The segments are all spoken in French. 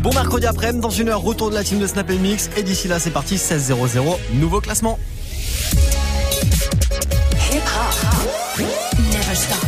Bon mercredi après-midi, dans une heure, retour de la team de Snap Mix. Et d'ici là, c'est parti, 16-0-0, nouveau classement. Hip hop. Never stop.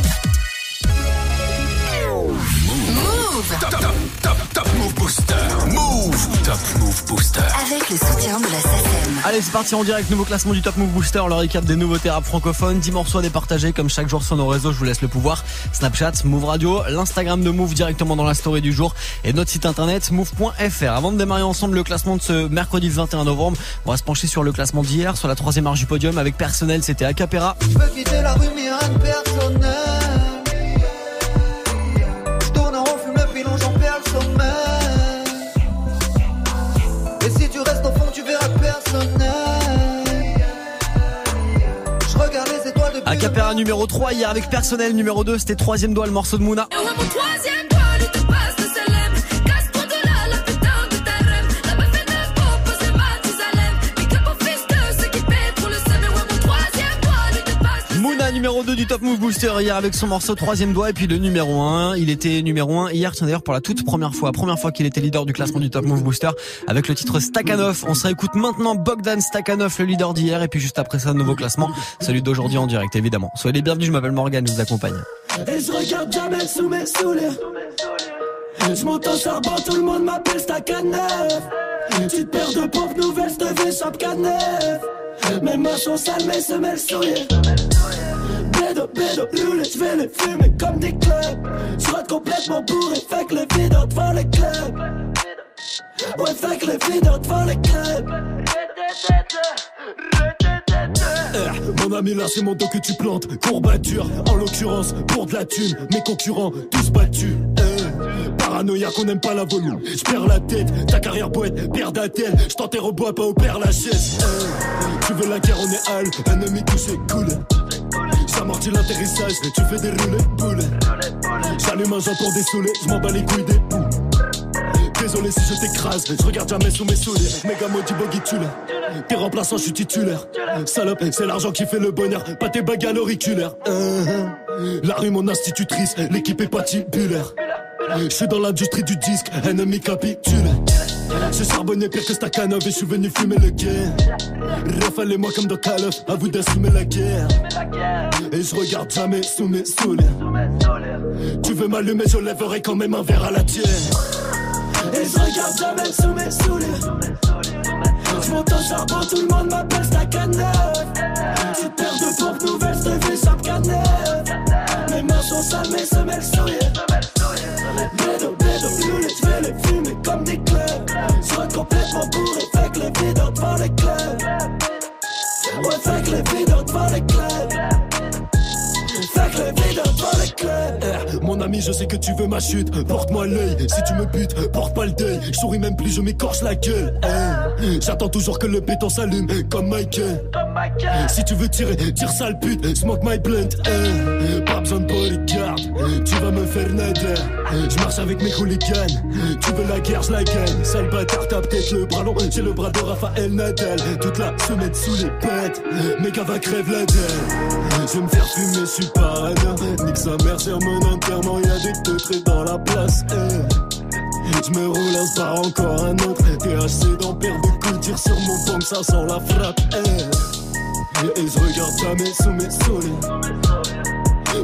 Move. Top, top, top, top Move Booster. Move. Top Move Booster. Avec le soutien de la SACEM. Allez, c'est parti en direct, nouveau classement du Top Move Booster, le récap des nouveautés rap francophones, 10 morceaux à départager comme chaque jour sur nos réseaux, je vous laisse le pouvoir. Snapchat, Move Radio, l'Instagram de Move directement dans la story du jour et notre site internet move.fr. Avant de démarrer ensemble le classement de ce mercredi 21 novembre, on va se pencher sur le classement d'hier, sur la troisième marche du podium avec personnel, c'était Acapera. Je veux quitter la rue mais rien de personnel Je tourne en rond, fume le pilon, j'en perds le sommeil Acapera numéro 3 hier avec personnel numéro 2, c'était troisième doigt le morceau de Mouna. Numéro 2 du Top Move Booster hier avec son morceau troisième doigt. Et puis le numéro 1 il était numéro 1 hier tiens d'ailleurs pour la toute première fois. Première fois qu'il était leader du classement du Top Move Booster avec le titre Stakhanov. On se réécoute maintenant Bogdan Stakhanov le leader d'hier. Et puis juste après ça nouveau classement celui d'aujourd'hui en direct évidemment. Soyez les bienvenus je m'appelle Morgan je vous accompagne. Et je regarde jamais sous mes souliers. Je monte tout le monde m'appelle de nouvelles, Bédo, bédo, roulé, je vais les fumer comme des clubs. Rate complètement bourré, fait que les videurs devant les clubs Ouais, fait que les videurs devant les clubs Eh, Mon ami là c'est mon dos que tu plantes. Courbature en l'occurrence pour de la thune. Mes concurrents tous battus. Eh, Paranoïa qu'on aime pas la volume. Je perds la tête, ta carrière poète Pierre d'Atel, je t'enterre au bois pas au père Lachaise Eh, Tu veux la guerre on est hal, ennemi touché cool J'amortis l'atterrissage, tu fais des roulets boules J'allume un joint pour dessouler, je m'en bats les couilles des bouts Désolé si je t'écrase, je regarde jamais sous mes souliers. Méga maudit boggy. T'es remplaçant, je suis titulaire. Salope, c'est l'argent qui fait le bonheur, pas tes bagues à l'auriculaire. Euh, La rue, mon institutrice, l'équipe est patibulaire. Je suis dans l'industrie du disque, ennemi capitule. J'ai charbonné pire que Stakhanov et je suis venu fumer le guerre. Rafalez-moi comme dans Call of, à vous d'assumer la guerre. Et je regarde jamais sous mes souliers. Tu veux m'allumer, je lèverai quand même un verre à la tienne. Et je regarde jamais sous mes souliers. Je monte au charbon, tout le monde m'appelle Stakhanov. Petite paire de Mes mains sont sales, mes semelles souillées. Bédo, bédo, roulé, je vais les fumer comme des clubs. Rate complètement bourré, je sais que tu veux ma chute. Porte-moi l'œil, si tu me butes, porte pas le deuil. Souris même plus, je m'écorche la gueule. J'attends toujours que le béton s'allume, comme Michael. Si tu veux tirer, tire sale pute, smoke my blunt. eh. Pas besoin de bodyguard, tu vas me faire nader. Je marche avec mes hooligans, tu veux la guerre, je la gagne. Sale bâtard, t'as peut-être le bras long, j'ai le bras de Raphaël Nadal. Toute la semaine sous les pètes, gars va crève la dalle. Je vais me faire fumer, je suis parano. Nique sa mère, sur mon enterrement, y'a des teutrés dans la place. eh. Je me relance par encore un autre THC dans paire de coups, tire sur mon pomme, ça sent la frappe eh. Et je regarde jamais sous mes souliers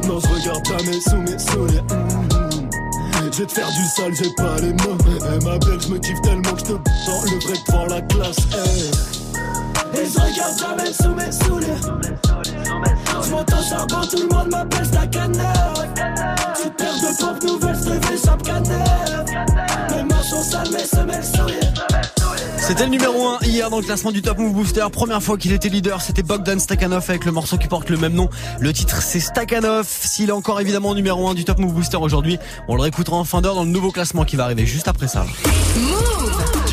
Non je regarde jamais sous mes souliers Mhm. Je vais te faire du sale, j'ai pas les mots Eh ma belle, je me kiffe tellement que je te dans le vrai devant la classe eh. Et je regarde jamais sous mes souliers Je monte au charbon, tout le monde m'appelle Stakhanov Tu perds de pompes nouvelles, je te fais chape canef Mes mains sont sales, mes semelles souillées C'était le numéro 1 hier dans le classement du Top Move Booster. Première fois qu'il était leader, c'était Bogdan Stakhanov avec le morceau qui porte le même nom. Le titre c'est Stakhanov. S'il est encore évidemment numéro 1 du Top Move Booster aujourd'hui, on le réécoutera en fin d'heure dans le nouveau classement qui va arriver juste après ça.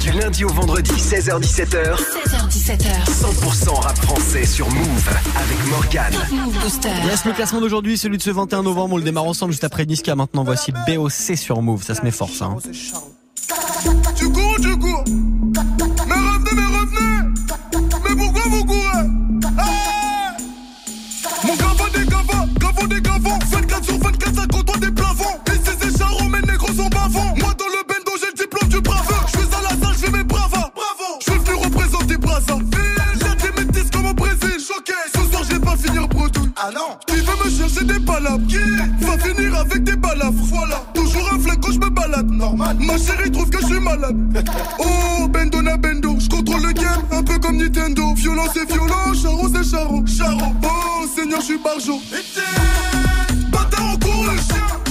Du lundi au vendredi, 16h17h, 16h17h. 100% rap français sur Move avec Morgan. Move Booster. Yes, le classement d'aujourd'hui, celui de ce 21 novembre, on le démarre ensemble juste après Niska. Maintenant, voici BOC sur Move. Ça se met fort, ça. hein. Tu cours, tu cours. Mais revenez, mais revenez. Mais pourquoi vous courez? va finir. Ah non Il veut me chercher des balades yeah. Va finir avec des balafres. Voilà. Toujours un flingue quand je me balade. Normal. Ma chérie trouve que je suis malade. oh, Bendona Bendo. Je contrôle le game, un peu comme Nintendo. Violence et violent, charo c'est charo. Charo. Oh, Seigneur, je suis barjo. Bâtard, on court le chien.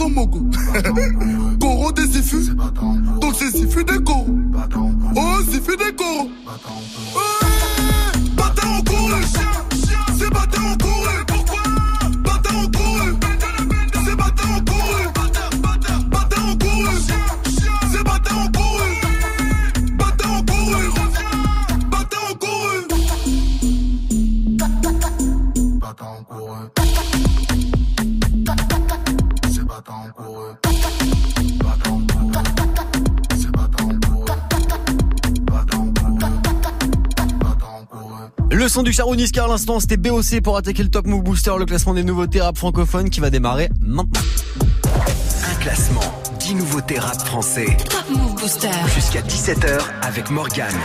Elle son du Charou Niska à l'instant, c'était BOC pour attaquer le Top Move Booster, le classement des nouveautés rap francophones qui va démarrer maintenant. Un classement, 10 nouveautés rap français. Top Move Booster. Jusqu'à 17h avec Morgane.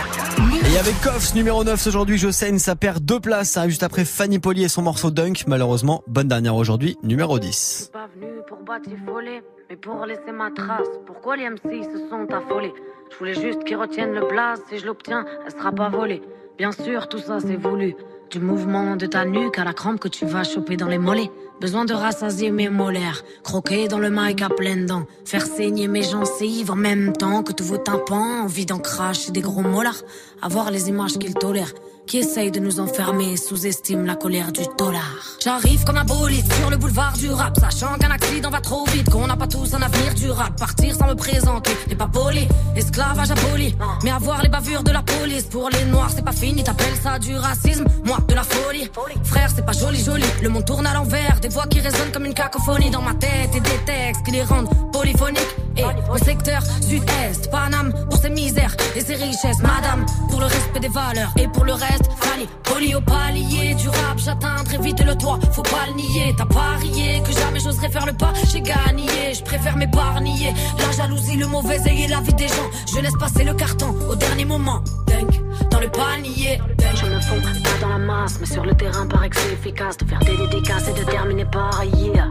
Et avec Koffs numéro 9 aujourd'hui, je saigne, ça perd deux places, juste après Fanny Poli et son morceau Dunk. Malheureusement, bonne dernière aujourd'hui, numéro 10. pas venu pour batifoler, mais pour laisser ma trace. Pourquoi les MC se sont affolés? Je voulais juste qu'ils retiennent le blaze. Si je l'obtiens, elle sera pas volée. Bien sûr, tout ça c'est voulu. Du mouvement de ta nuque à la crampe que tu vas choper dans les mollets. Besoin de rassasier mes molaires, croquer dans le mic à pleines dents, faire saigner mes gencives en même temps que tous vos tympans, envie d'en cracher des gros molars, avoir les images qu'ils tolèrent, qui essayent de nous enfermer, sous-estiment la colère du dollar. J'arrive comme un bolide sur le boulevard du rap, sachant qu'un accident va trop vite, qu'on n'a pas tous un avenir durable. Partir sans me présenter n'est pas poli, esclavage aboli, mais avoir les bavures de la police pour les noirs c'est pas fini, t'appelles ça du racisme, moi de la folie. Frère, c'est pas joli joli, le monde tourne à l'envers, des voix qui résonnent comme une cacophonie dans ma tête et des textes qui les rendent polyphoniques. Et au secteur sud-est, Paname pour ses misères et ses richesses, madame pour le respect des valeurs et pour le reste, Fanny, poli au palier du rap, j'atteins très vite le toit, faut pas le nier, t'as parié que jamais j'oserais faire le pas, j'ai gagné, je préfère m'épargner, la jalousie, le mauvais et la vie des gens, je laisse passer le carton au dernier moment, dunk, dans le panier, je me fonds pas dans la masse, mais sur le terrain paraît que c'est efficace de faire des dédicaces et de terminer par yeah,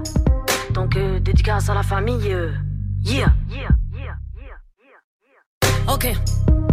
donc dédicace à la famille, euh, yeah, yeah, yeah, yeah, yeah. Ok.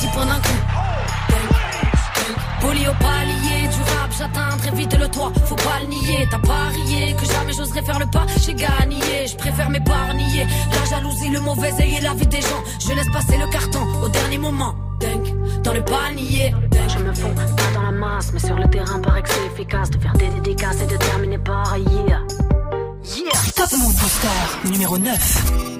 10 points d'un coup. Poli au palier du rap, j'atteins très vite le toit. Faut pas le nier, t'as parié que jamais j'oserais faire le pas. J'ai gagné, je préfère m'épargner. La jalousie, le mauvais œil et la vie des gens. Je laisse passer le carton au dernier moment. Dunk, dans le panier. Je me fonds pas dans la masse, mais sur le terrain, paraît que c'est efficace de faire des dédicaces et de terminer par yeah. Yeah! Top Move Booster numéro 9.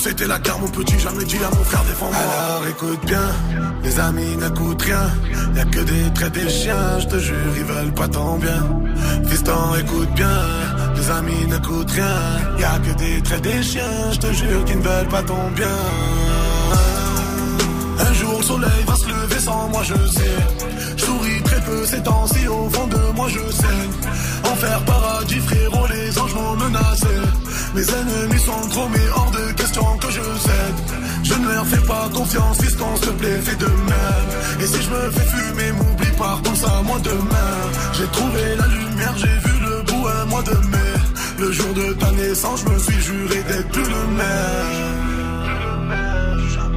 C'était la guerre, mon petit, jamais dit à mon frère défends-moi. Alors écoute bien, les amis n'écoutent rien. Y'a que des traits des chiens, je te jure, ils veulent pas ton bien. Fiston, écoute bien, les amis n'écoutent rien. Y'a que des traits des chiens, je jure, qu'ils ne veulent pas ton bien. Un jour le soleil va se lever sans moi je sais Je souris très peu ces temps-ci au fond de moi je saigne Enfer paradis frérot les anges m'ont menacé confiance s'il te plaît fais de même. Et si je me fais fumer m'oublie pas pense à moi demain. J'ai trouvé la lumière j'ai vu le bout un mois de mai. Le jour de ta naissance je me suis juré d'être plus le même. Chaque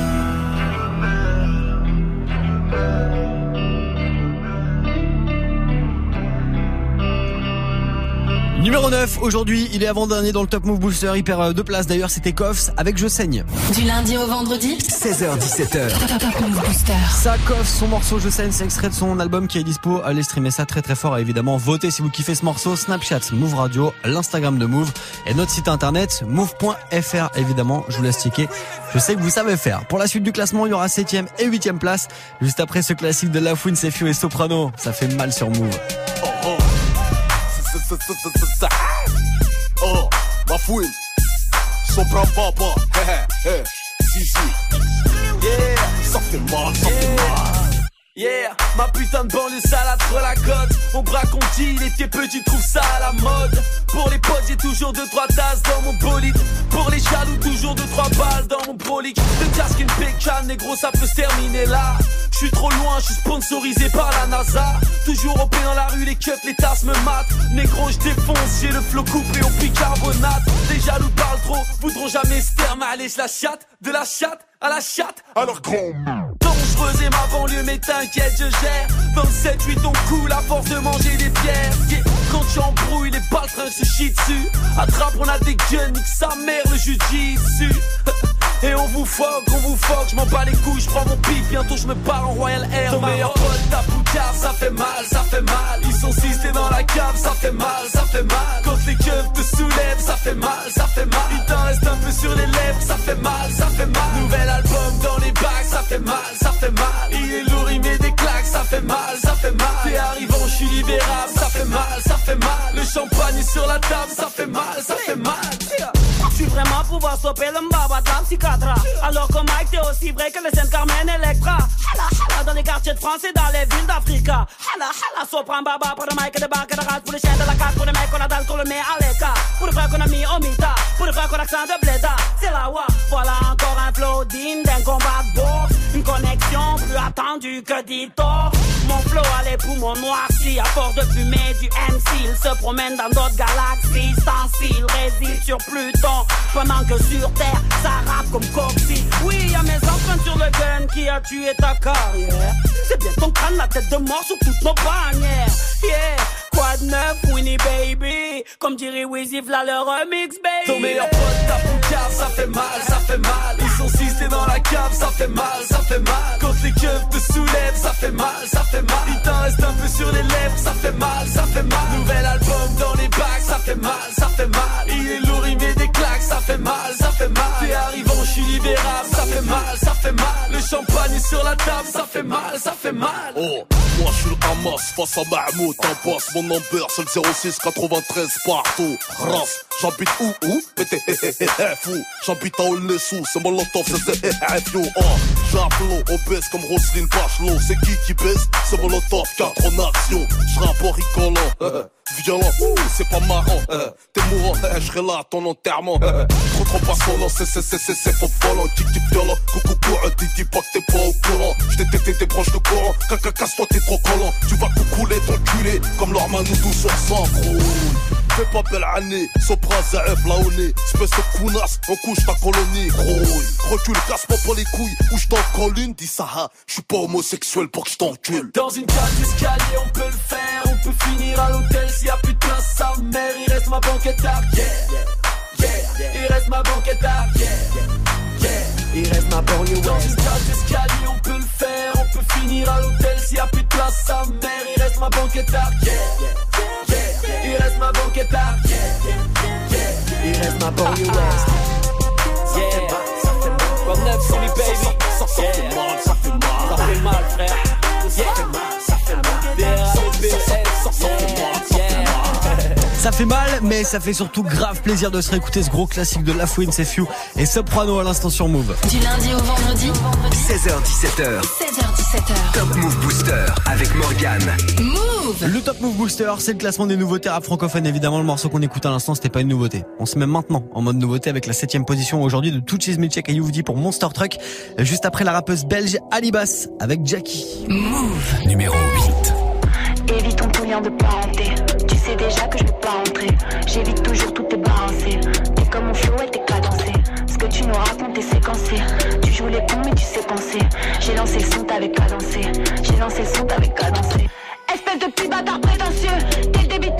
Numéro 9, aujourd'hui, il est avant-dernier dans le Top Move Booster. Il perd euh, deux places d'ailleurs, c'était Koffs avec Je saigne. Du lundi au vendredi 16h17h. Top Move Booster. Ça, Koffs, son morceau Je saigne, c'est extrait de son album qui est dispo. Allez streamer ça très très fort et évidemment votez si vous kiffez ce morceau. Snapchat, Move Radio, l'Instagram de Move et notre site internet move.fr évidemment. Je vous laisse checker. Je sais que vous savez faire. Pour la suite du classement, il y aura 7ème et 8ème place. Juste après ce classique de La Fouine, c'est Fio et Soprano. Ça fait mal sur Move. Oh, ma fouine. Sopra papa. Hé, hé, hé. Si, si. Yeah, ça fait mal, ça fait mal. Yeah, ma putain de banlieue salade sur la côte. On braque, on dit, les pieds petits trouvent ça à la mode. Pour les potes, j'ai toujours deux trois tasses dans mon bolide. Pour les jaloux, toujours deux trois balles dans mon prolique. De casque une pécane, négro, ça peut se terminer là. Je suis trop loin, je suis sponsorisé par la NASA. Toujours au dans la rue, les keufs, les tasses me matent. Négro, je défonce, j'ai le flot coupé au bicarbonate. Les jaloux parlent trop, voudront jamais se Mais allez, je la chatte, de la chatte à la chatte. Alors grand Et ma banlieue, mais t'inquiète, je gère. 27-8, on coule à force de manger des pierres. Quand tu embrouilles, les baltrins se chient dessus. Attrape, on a des guns, nique sa mère, le jujitsu. Et on vous foque, on vous foque, je m'en bats les couilles, je prends mon pic, bientôt je me pars en Royal Air. Ton meilleur pote, ta poucave, ça fait mal, ça fait mal. Ils sont six, t'es dans la cave, ça fait mal, ça fait mal. Quand les keufs te soulèvent, ça fait mal, ça fait mal. Il t'en reste un peu sur les lèvres, ça fait mal, ça fait mal. Nouvel album dans les bacs, ça fait mal, ça fait mal. Il est lourd, il met des claques, ça ça fait mal, ça fait mal. T'es arrivant, je suis libérable, ça fait mal, ça fait mal. Le champagne est sur la table, ça fait mal, ça fait mal. Je suis vraiment pouvoir stopper le mbaba de la psychiatra Alors que Mike t'es aussi vrai que le Saint Carmen Electra. Hala hala. Dans les quartiers de France et dans les villes d'Africa Hala hala. Sopran baba pour le Mike débarque de race Pour les chiens de la carte, pour les mecs qu'on a qu'on le met à l'écart. Pour le frère qu'on a mis au mita Pour le frère qu'on accent de bléda C'est la wa Voilà encore un flow digne d'un combat de Une connexion plus attendue que Dito Mon flow a les poumons noircis À force de fumer du MC Il se promène dans d'autres galaxies Sans s'il réside sur Pluton pendant que sur Terre, ça rappe comme Coxy. Oui, y'a mes empreintes sur le gun qui a tué ta carrière. C'est bien ton crâne, la tête de mort sur toutes nos bannières. Yeah, quoi de neuf, Winnie Baby? Comme dirait Wizzy, v'là le remix, baby. Ton meilleur pote tape une cave, ça fait mal, ça fait mal. Ils sont six, t'es dans la cave, ça fait mal, ça fait mal. Quand les keufs te soulèvent, ça fait mal, ça fait mal. Il t'en reste un peu sur les lèvres, ça fait mal, ça fait mal. Nouvel album dans les bacs, ça fait mal, ça fait mal. Il est lourd, il met des claques, ça fait mal, ça fait mal. T'es arrivant, je suis libérable, ça fait mal, ça fait mal. Le champagne est sur la table, ça fait mal, ça fait mal. Oh, moi je suis le Hamas face à Mahmoud, t'en passes mon number, c'est le 06 93 partout. Race, j'habite où où t'es fou, j'habite à Olnessou, c'est mon lotov, c'est FU. Oh, j'appelons obèse comme Roselyne Bachelot, c'est qui qui baisse C'est mon lotov, 4 en action, j'rappe en rigolant. Violent, ouh, c'est pas marrant. T'es mourant, je serai là à ton enterrement. Trop trop pas son nom, c'est c'est c'est c'est c'est faux volant. Tic tic violent, coucou courant, dis dis pas que t'es pas au courant. J't'ai tété tes branches de courant, caca casse-toi t'es trop collant. Tu vas coucouler ton culé, comme leur manoudou sur sang, gros. Fais pas belle année, Sopra, Zaef, là au nez. Espèce de counasse, on couche ta colonie, gros. Recule, casse-moi pas les couilles, ou j't'en colle une, dis ça, hein. J'suis pas homosexuel pour que j't'encule. Dans une cage d'escalier, on peut le faire, on peut finir à l'hôtel s'il y a plus de place, sa mère, il reste ma banquette arrière. Yeah, il reste ma banquette arrière. Yeah, il reste ma banlieue Dans une cage d'escalier, on peut le faire, on peut finir à l'hôtel s'il y a plus de place, sa mère, il reste ma banquette arrière. Yeah, il reste ma banquette. Yeah, il reste ma banlieue ouest. Yeah, ça fait mal. Comme 9 sur baby. Ça fait mal, ça fait mal. Ça fait mal, frère. Yeah, ça fait mal. Ça fait mal, ça fait mal. Ça fait mal, mais ça fait surtout grave plaisir de se réécouter ce gros classique de La Fouine, c'est Few et Soprano à l'instant sur Move. Du lundi au vendredi, 16h17h, 16h17h. Top Move Booster avec Morgane. Move Le Top Move Booster, c'est le classement des nouveautés rap francophones. Évidemment, le morceau qu'on écoute à l'instant, c'était pas une nouveauté. On se met maintenant en mode nouveauté avec la septième position aujourd'hui de Tuchis Milchek et Youvdi pour Monster Truck. Juste après la rappeuse belge Alibas avec Jackie. Move Numéro 8. Évitons tout lien de parenté. Tu sais déjà que je peux pas entrer. J'évite toujours tout tes balancé. T'es comme mon flow et t'es cadencé. Ce que tu nous racontes est séquencé. Tu joues les cons mais tu sais penser. J'ai lancé le son, t'avais cadencé. J'ai lancé le son, t'avais cadencé. Espèce de petit bâtard prétentieux. Le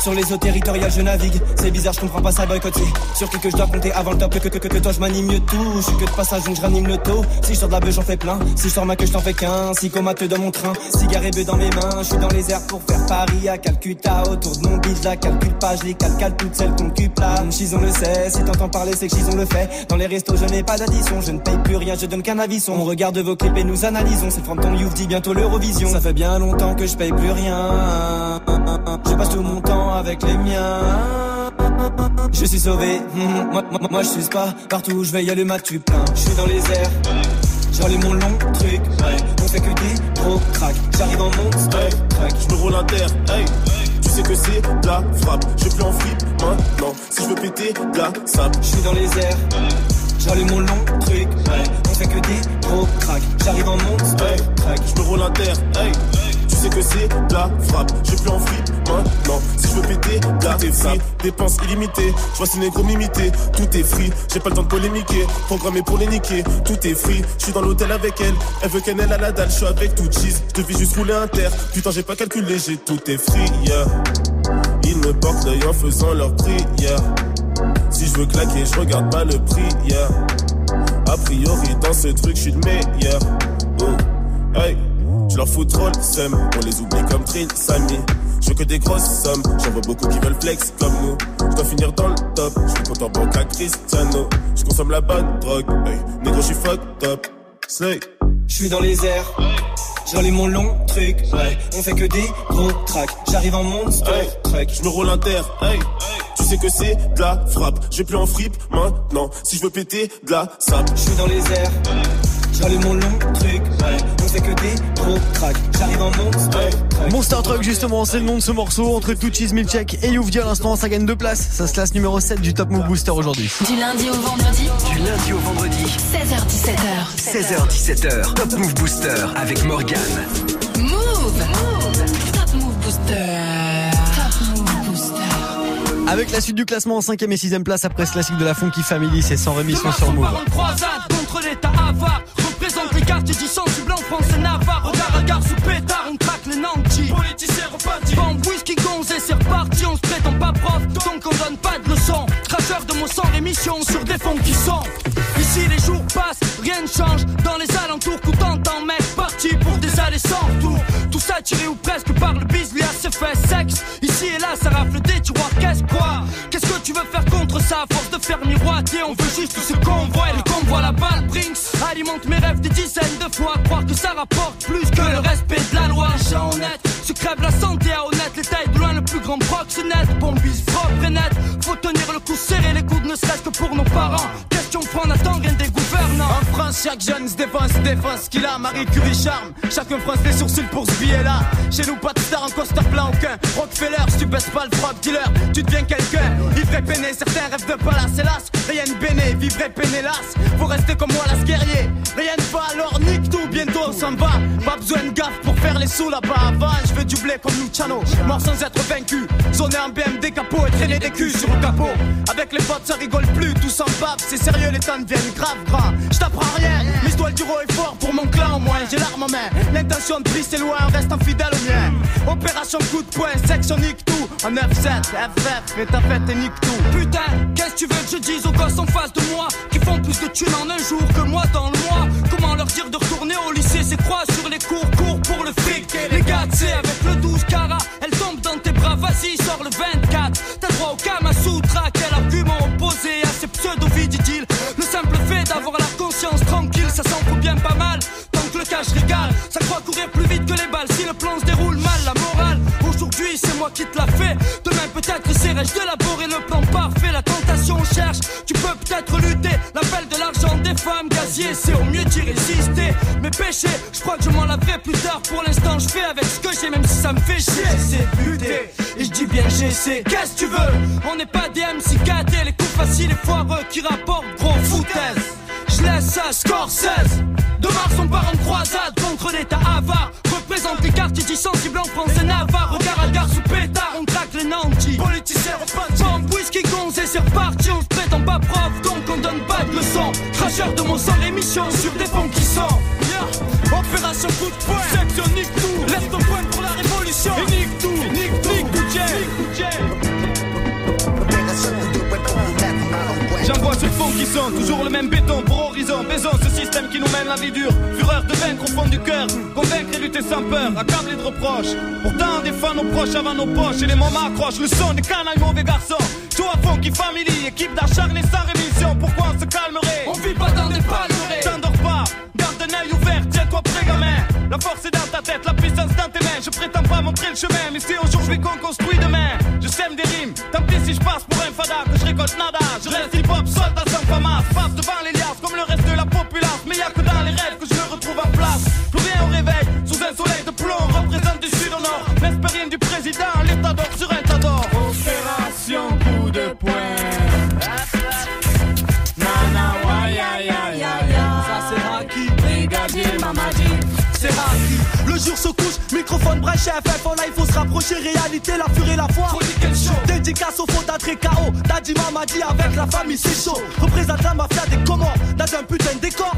sur les eaux territoriales je navigue. C'est bizarre je comprends pas ça boycott c'est Sur qui que je dois compter avant le top que, que, que, que toi je m'anime mieux tout. Je suis que de passage donc je ranime le taux. Si je sors de la beuh j'en fais plein. Si je sors ma queue je t'en fais qu'un. Si comateux dans mon train Cigare et bœuf dans mes mains. Je suis dans les airs pour faire Paris à Calcutta. Autour de mon bide la calcule pas Je les calcale toutes celles qu'on là Chison le sait Si t'entends parler c'est que Chison le fait. Dans les restos je n'ai pas d'addition. Je ne paye plus rien je donne qu'un avis On regarde vos clips et nous analysons. C'est Frampton Youth dit bientôt l'Eurovision. Ça fait bien longtemps que je paye plus rien avec les miens je suis sauvé, hmm, moi, moi, moi je suis pas partout où je vais y aller ma tu plein. Je suis dans les airs, j'allume mon long truc, on fait que des gros crack. J'arrive en monstre, Hey, je me roule un terre, hey. Tu sais que c'est la frappe. Je plus en flip maintenant. Si je veux péter, la sable. Je suis dans les airs, j'allume mon long truc, on fait que des gros crack. J'arrive en monstre, Hey, je me roule un terre, hey. Sais que c'est la frappe. Je plus en maintenant. Si je veux péter, la free. Dépenses illimitées. Je vois ces négros m'imiter. Tout est free. J'ai pas le temps de polémiquer. Programmé pour les niquer. Tout est free. Je suis dans l'hôtel avec elle. Elle veut qu'elle à la dalle. Je suis avec tout cheese. Je devais juste rouler un terre. Putain, j'ai pas calculé. J'ai tout est free, yeah. Ils me portent l'œil en faisant leur prière. Si je veux claquer, je regarde pas le prix, yeah. A priori, dans ce truc, je suis le meilleur. Oh, hey, je leur fous trop le seum. On les oublie comme Trill, Samy. Je veux que des grosses sommes. J'en vois beaucoup qui veulent flex comme nous. Je dois finir dans le top. Je suis compte en banque à Cristiano. Je consomme la bonne drogue. Hey, négro, je suis fucked up. Slay. Je suis dans les airs, j'allume mon long truc, ouais. On fait que des gros tracks, j'arrive en monstre Hey, truck. je me roule un terre, hey. Tu sais que c'est de la frappe. Je vais plus en fripe maintenant. Si je veux péter, de la sable. Je suis dans les airs, j'allume mon long truc, ouais. Fait que des gros tracks, j'arrive en monstre truck. Monster Truck justement, c'est le nom de ce morceau entre Tuchis, Milchek et Youvdi à l'instant, ça gagne deux places. Ça se classe numéro 7 du Top Move Booster aujourd'hui. Du lundi au vendredi, Du lundi au vendredi, 16h17h. 16h17h, Top Move Booster avec Morgane. Move Top Move Booster. Top Move Booster. Avec la suite du classement en 5ème et 6ème place après ce classique de la Funky Family, c'est sans remise Demain, sur son Move. contre l'état avare Représente les quartiers France et Navarre Regard à gare sous pétard, on traque les nantis. Politiciens repartis Bande whisky gonzé, c'est reparti On se prétend pas prof, donc on donne pas de leçons. Cracheur de mon sang, l'émission sur des fonds qui sont. Ici les jours passent, rien ne change. Dans les alentours, coup t'entends mec Parti pour des allées sans retour. Tout ça tiré ou presque par le bis, se fait sexe. Ici et là, ça rafle des tiroirs, qu'est-ce quoi? Qu'est-ce que tu veux faire contre ça? À force de faire miroiter, on veut juste ce qu'on voit Convoi, la balle, Brinks. Alimente mes rêves des dizaines de fois. Croire que ça rapporte plus que le respect de la loi. Gens honnêtes, se crève la santé à honnête. Les tailles de loin, le plus grand proxénète. Bombise propre et net. Faut tenir le coup serré, les coudes ne serait-ce que pour nos parents. Question prend, on attend chaque jeune se défense, défense qu'il a. Marie Curie charme. Chacun fronce les sourcils pour ce billet-là. Chez nous, pas de star en costard blanc aucun. Rockefeller, si tu baisses pas le frog dealer, tu deviens quelqu'un. Ivre peiné, certains rêvent de palace, hélas. Rien de béné, vivre peiné, hélas. Faut rester comme moi, las guerrier. Rien ne va, alors nique tout, bientôt on s'en va. Pas besoin de gaffe pour faire les sous là-bas. Avant, je veux du blé comme Luciano. Mort sans être vaincu. Zoner en BMD capot et traîner des culs sur le capot. Avec les potes, ça rigole plus, tout s'en bave. C'est sérieux, les temps deviennent grave grands. Je t'apprends rien, mais le dire haut et fort pour mon clan au moins. J'ai l'arme en main, l'intention de prise c'est loin, reste fidèle au mien. Opération coup de poing, section nique tout. En 9-7, FF, fais ta fête et nique tout. Putain, qu'est-ce que tu veux que je dise aux gosses en face de moi Qui font plus de thunes en un jour que moi dans le mois? Comment leur dire de retourner au lycée? C'est quoi sur les cours, cours pour le fric? Les gars, c'est avec le 12 carat Elle tombe dans tes bras, vas-y, sors le 24 T'as droit au Kamasutra, quel argument opposé à Pas mal. Tant que le cash régale Ça croit courir plus vite que les balles. Si le plan se déroule mal, la morale Aujourd'hui c'est moi qui te l'a fait Demain peut-être essaierai-je d'élaborer le plan parfait La tentation cherche, tu peux peut-être lutter. L'appel de l'argent des femmes gazier C'est au mieux d'y résister. Mes péchés, je crois que je m'en laverai plus tard. Pour l'instant je fais avec ce que j'ai Même si ça me fait chier. C'est buté Et je dis bien j'essaie. Qu'est-ce que tu veux? On n'est pas des MC gâtés Les coups faciles et foireux qui rapportent gros foutaise je laisse ça, Scorsese. De Mars on part en croisade contre l'état avare. Représente les quartiers sensibles en France et Navarre. Regard à gare sous pétard, on traque les nantis. Politiciens repentis Bombe, whisky, gonzé, c'est reparti. On se prétend pas prof, donc on donne pas de leçons. Cracheur de mon sang, l'émission sur des fonds qui sont opération coup de poing. Section nique tout, lève ton poing pour la révolution. Et J'envoie ce fond qui sont toujours le même béton pour horizon. Baisons ce système qui nous mène la vie dure. Fureur de vaincre au fond du cœur. Convaincre et lutter sans peur, accablé de reproches. Pourtant, on défend nos proches avant nos poches. Et les moments accrochent le son des canailles mauvais garçons. Toi, Funky Family, équipe d'acharnés sans rémission. Pourquoi on se calmerait? On vit pas dans des palmeraies. T'endors pas, un œil ouvert, tiens-toi prêt, gamin. La force est dans ta tête, la puissance dans tes mains. Je prétends pas montrer le chemin, mais c'est aujourd'hui qu'on construit demain. Je sème des rimes, tant pis si je passe pour un fada, que je récolte nada. Je reste hip-hop, soldat sans famas. Passe devant les liasses comme le reste de la populace. Mais y a que dans les rêves que je me retrouve en place. Plus rien au réveil, sous un soleil de plomb. Représente du sud au nord, l'espérien du président, l'état d'or sur un tas d'or. Opération coup de poing. Jour se couche, microphone brèche FF en live, faut se rapprocher, réalité, la furie et la foi. Dédicace au fondateur KO, Daddy Mamadi avec la famille, c'est chaud. Représente la mafia des Comores, dans un putain de décor.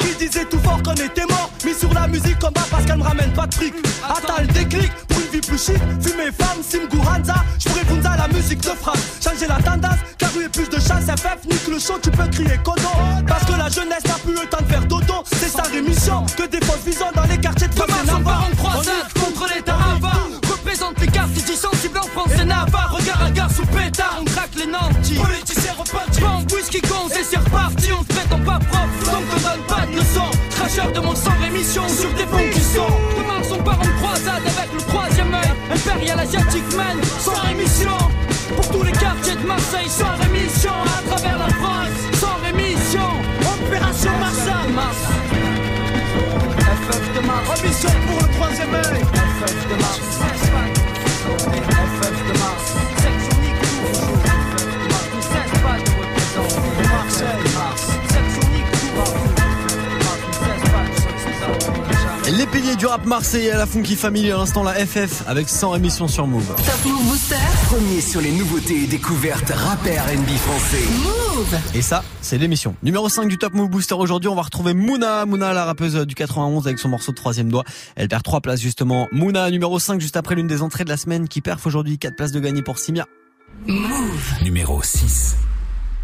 Qui disait tout fort qu'on était mort, mis sur la musique comme bas parce qu'elle me ramène pas de fric. Attends le déclic, pour une vie plus chic, fumer femme, Simgu Hanza, j'pourrais Bunza la musique de frappe. Changer la tendance, car a plus de chasse FF, nique le show, tu peux crier Kodo. Parce que la jeunesse n'a plus le temps de faire dodo, c'est sa rémission. Que des fausses visions dans les quartiers de Demain son parent de croisade contre l'État avare Représente les quartiers du sensible en France et Navarre. Regard à gare sous pétard, on craque les nantis. Politiciens repartis, bombe, whisky, gonze et c'est reparti On se fait en pas propre, donc on donne pas de leçons. Cracheur de mon sang, rémission sur des fonds qui sont. Demain son parent de croisade avec le troisième œil. Impérial asiatique man, sans rémission pour le troisième œil du rap marseillais à la Funky Family à l'instant la FF avec 100 émissions sur Move. Top Move Booster. Premier sur les nouveautés et découvertes rap et R&B français. Move. Et ça, c'est l'émission. Numéro 5 du Top Move Booster aujourd'hui, on va retrouver Mouna, Mouna la rappeuse du 91 avec son morceau de troisième doigt. Elle perd 3 places justement. Mouna numéro 5 juste après l'une des entrées de la semaine qui perf aujourd'hui 4 places de gagné pour Simia. Move. Numéro 6.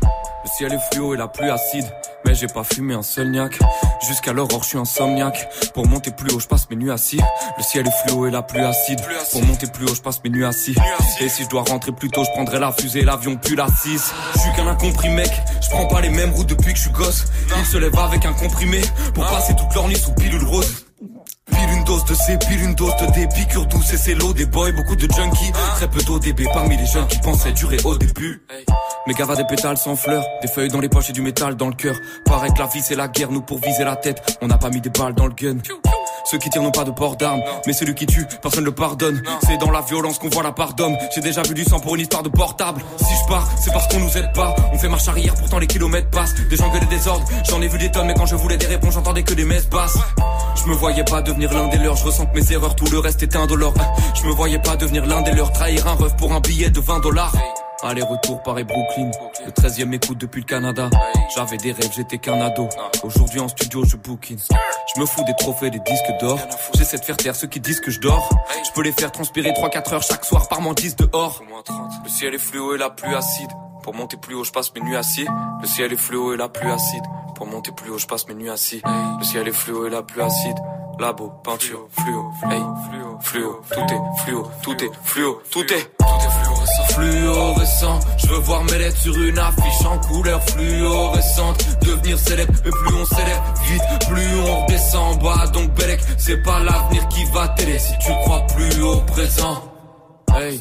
Le ciel est fluo et la pluie acide, mais j'ai pas fumé un seul niaque. Jusqu'à l'aurore, je suis insomniaque. Pour monter plus haut, je passe mes nuits assis. Le ciel est fluo et la pluie acide. Pour monter plus haut, je passe mes nuits assis. Et si je dois rentrer plus tôt, je prendrai la fusée, l'avion plus la 6. Je suis qu'un incompris mec, je prends pas les mêmes routes depuis que je suis gosse. Ils se lèvent avec un comprimé pour passer toute leur nuit sous pilule rose. Pile une dose de C, pile une dose de D, piqûre douce et c'est l'eau des boys, beaucoup de junkies, très peu d'ODB parmi les jeunes qui pensaient durer au début. Mais gava des pétales sans fleurs, des feuilles dans les poches et du métal dans le cœur. Pareil que la vie c'est la guerre, nous pour viser la tête, on n'a pas mis des balles dans le gun. Ceux qui tirent n'ont pas de port d'armes, mais celui qui tue, personne ne le pardonne. C'est dans la violence qu'on voit la part d'homme. J'ai déjà vu du sang pour une histoire de portable. Si je pars, c'est parce qu'on nous aide pas. On fait marche arrière, pourtant les kilomètres passent. Des gens gueulent des désordres, j'en ai vu des tonnes, mais quand je voulais des réponses, j'entendais que des messes basses. Je me voyais pas devenir l'un des leurs, je ressens mes erreurs, tout le reste est indolore. Je me voyais pas devenir l'un des leurs, trahir un rêve pour un billet de 20 dollars. Aller-retour Paris Brooklyn, le 13e écoute depuis le Canada. J'avais des rêves, j'étais qu'un ado. Aujourd'hui en studio, je bookine. Je me fous des trophées, des disques d'or. J'essaie de faire taire ceux qui disent que je dors. Je peux les faire transpirer 3-4 heures chaque soir par mon 10 dehors. Le ciel est fluo et la pluie acide. Pour monter plus haut, je passe mes nuits assis. Le ciel est fluo et la pluie acide. Pour monter plus haut, je passe mes nuits assis. Le ciel est fluo et la pluie acide. Labo, peinture, fluo, hey, fluo, tout est fluo, tout est fluo, tout est, tout est fluorescent. Je veux voir mes lettres sur une affiche en couleur fluorescente. Devenir célèbre, mais plus on célèbre vite, plus on redescend en bas. Donc Belek, c'est pas l'avenir qui va t'aider si tu crois plus au présent. Hey.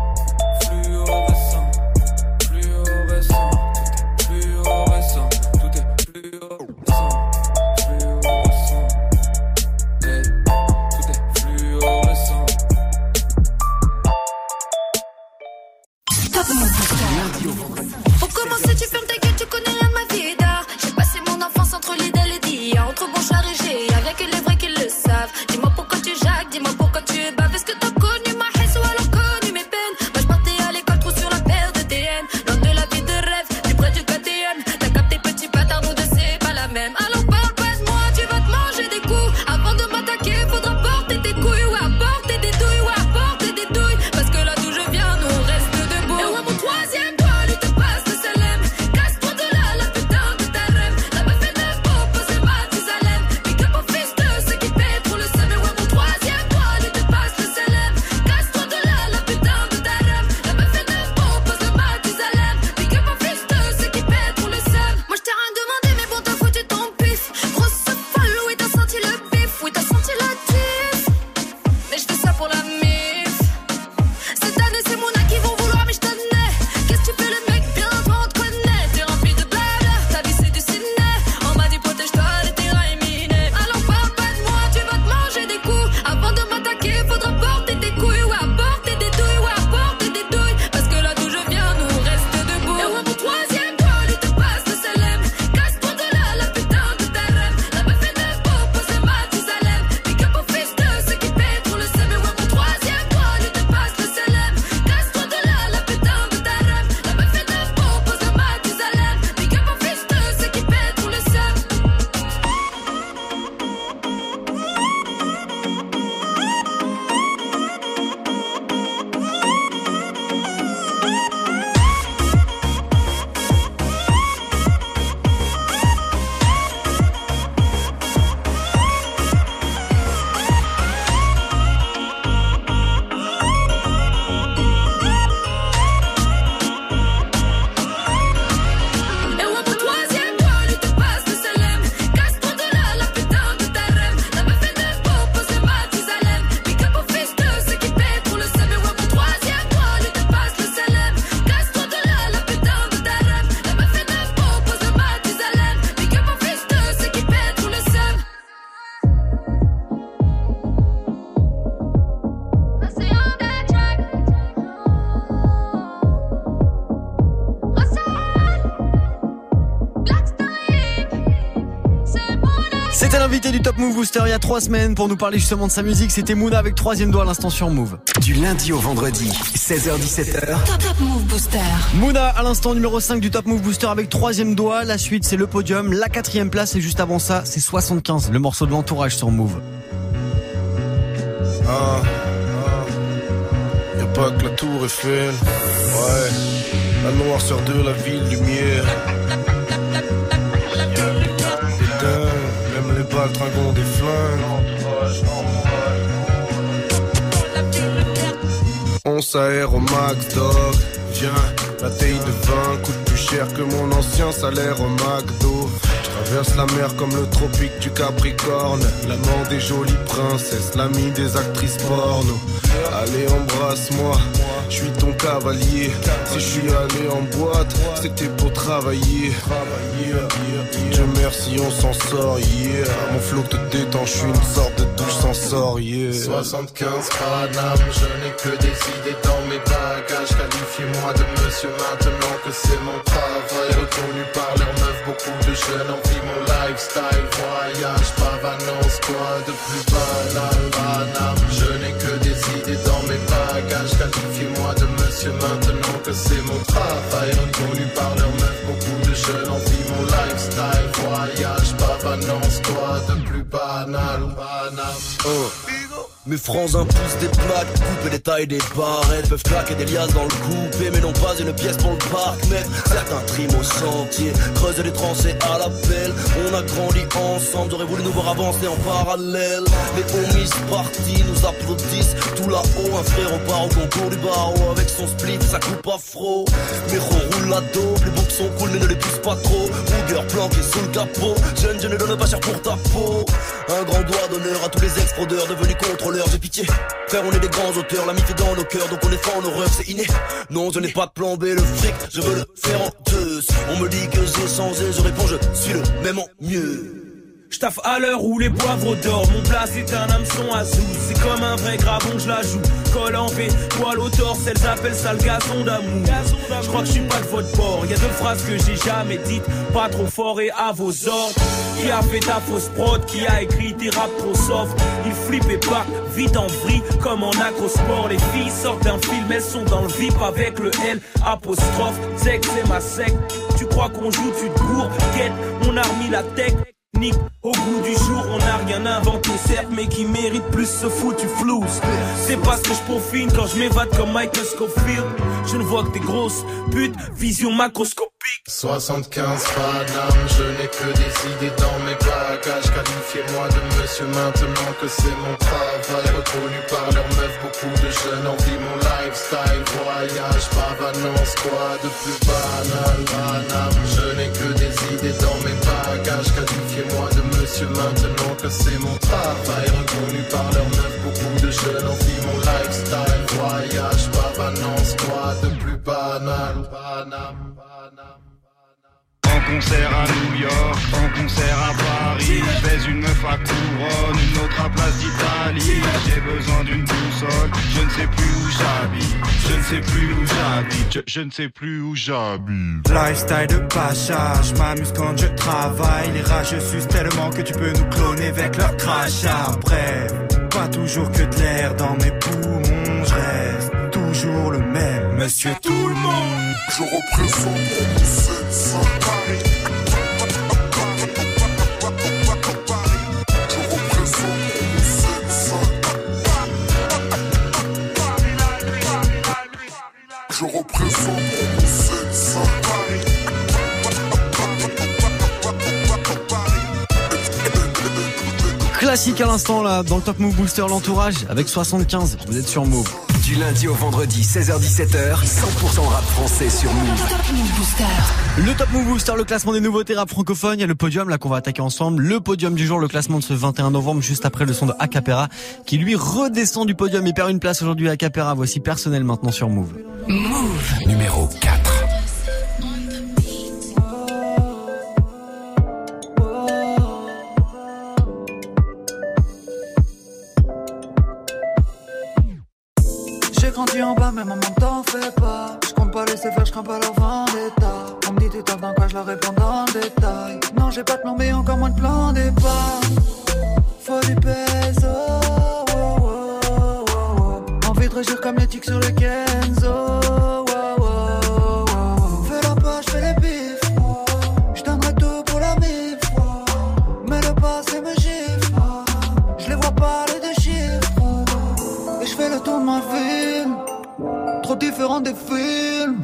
L'invité du Top Move Booster il y a trois semaines pour nous parler justement de sa musique, c'était Mouna avec troisième doigt à l'instant sur Move. Du lundi au vendredi, 16h17h. Top, Top Move Booster. Mouna à l'instant numéro 5 du Top Move Booster avec troisième doigt. La suite c'est le podium. La quatrième place et juste avant ça c'est 75, le morceau de l'entourage sur Move. Ah, ah. Y'a pas que la tour Eiffel. Ouais. La noirceur de la ville, lumière. Balles trinquent des flingues. On s'aère au max, dog. Viens, la taille de vin coûte plus cher que mon ancien salaire au McDo. Je traverse la mer comme le tropique du Capricorne. L'amant des jolies princesses, l'ami des actrices porno. Allez, embrasse-moi, je suis ton cavalier. Si je suis allé en boîte, c'était pour travailler. Dieu merci, on s'en sort, yeah. Mon flow te détend, je suis une sorte de douche sort, yeah. 75 Paname, je n'ai que des idées dans mes bagages. Qualifiez-moi de monsieur maintenant que c'est mon travail. Reconnu par leurs meufs, beaucoup de jeunes envient mon lifestyle. Voyage, pavanance, quoi de plus banal, Paname. Je n'ai que maintenant que c'est mon travail. Reconnu par leurs meufs, beaucoup de jeunes envient mon lifestyle. Voyage, pavanance, quoi de plus banal, banal. Mes frangins poussent des plaques, coupent les tailles des barrettes. Peuvent claquer des liasses dans le coupé Mais n'ont pas une pièce pour le parc Mais certains triment au sentier Creusent des tranchées à la pelle On a grandi ensemble J'aurais voulu nous voir avancer en parallèle. Les homies partis nous applaudissent. Tout là-haut un frère repart au concours du barreau. Avec son split ça coupe afro. Mes roule la Les boucs sont cool mais ne les pousse pas trop. Booger planqué sous le capot. Jeune je ne donne pas cher pour ta peau. Un grand doigt d'honneur à tous les ex-fraudeurs Devenus contrôleurs. J'ai pitié. Frère on est des grands auteurs, l'amitié fait dans nos cœurs Donc on est en horreur, c'est inné. Non je n'ai pas de plan B, le fric, je veux le faire en deux. On me dit que j'ai changé, je réponds je suis le même en mieux J'taffe à l'heure où les poivres dorment. Mon place est un hameçon à sous. C'est comme un vrai gravon, je la joue. Colle en V, poil au torse Elles appellent ça le gazon d'amour. Je crois que je suis pas de votre bord. Y'a deux phrases que j'ai jamais dites. Pas trop fort et à vos ordres. Qui a fait ta fausse prod? Qui a écrit tes rap trop soft? Il flippe et part vite en vrille. Comme en acrosport Les filles sortent d'un film. Elles sont dans le VIP avec le L apostrophe. Sex c'est ma sec Tu crois qu'on joue, tu te cours Quête, on a la tech au bout du jour, on n'a rien inventé, certes, mais qui mérite plus ce foutu flou. C'est parce que je peaufine quand je m'évade comme Michael Scofield. Je ne vois que des grosses putes, vision macroscopique. 75 Paname, je n'ai que des idées dans mes bagages. Qualifiez-moi de monsieur maintenant que c'est mon travail. Reconnu par leurs meufs, beaucoup de jeunes envient mon lifestyle. Voyage, pavanance, quoi de plus banal, Paname. Je n'ai que des idées dans mes bagages. Qualifiez-moi de monsieur maintenant que c'est mon travail. Reconnu par leurs meufs, beaucoup de jeunes envient mon lifestyle. Voyage, pavanance, quoi de plus banal, Paname. Concert à New York, en concert à Paris. Je baise une meuf à couronne, une autre à place d'Italie. J'ai besoin d'une boussole, je ne sais plus où j'habite. Je ne sais plus où j'habite, je, ne sais plus où j'habite. Lifestyle de pacha, je m'amuse quand je travaille. Les rageux sucent tellement que tu peux nous cloner avec leur crachat. Bref, pas toujours que de l'air dans mes poumons Je reste toujours le même, monsieur tout le monde Je représente 700 Paris Je représente 700 Paris Classique à l'instant là, dans le Top Move Booster, l'entourage avec 75. Vous êtes sur Move. Du lundi au vendredi, 16h17h, 100% rap français sur Move. Top Move Booster. Le Top Move Booster, le classement des nouveautés rap francophones. Il y a le podium là qu'on va attaquer ensemble. Le podium du jour, le classement de ce 21 novembre, juste après le son de Acapera, qui lui redescend du podium et perd une place aujourd'hui à Acapera. Voici personnel maintenant sur Move. Move. Numéro 4. Grandi en bas, mais maman t'en fais pas. Je compte pas laisser faire, je crains pas leur vendetta. On me dit tu dans quoi, je leur réponds dans détail. Non, j'ai pas de plan, mais encore moins de plan départ. faut du peso. oh, oh, oh, oh. Envie de réagir comme les tics sur le Kenzo. Des films.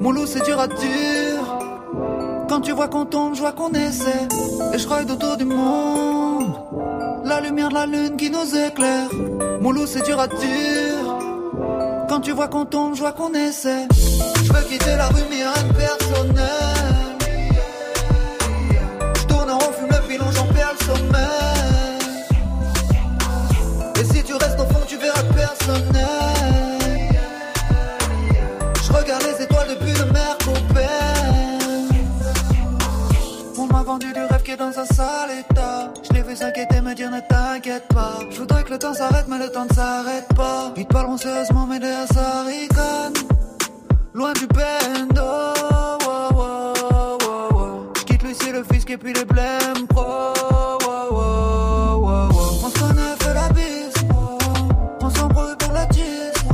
Mon loup, c'est dur à dire. Quand tu vois qu'on tombe, je vois qu'on essaie. Et je ride autour du monde. La lumière de la lune qui nous éclaire. Mon loup, c'est dur à dire. Quand tu vois qu'on tombe, je vois qu'on essaie. Je veux quitter la rue, mais rien. Pas. Ils te parleront sérieusement, mais derrière ça ricane. Loin du bendo. wow, wow, wow, wow. Je quitte Lucie, le fisc et puis les wow. On se connaît, fait la bise. On s'embrouille pour la tisse.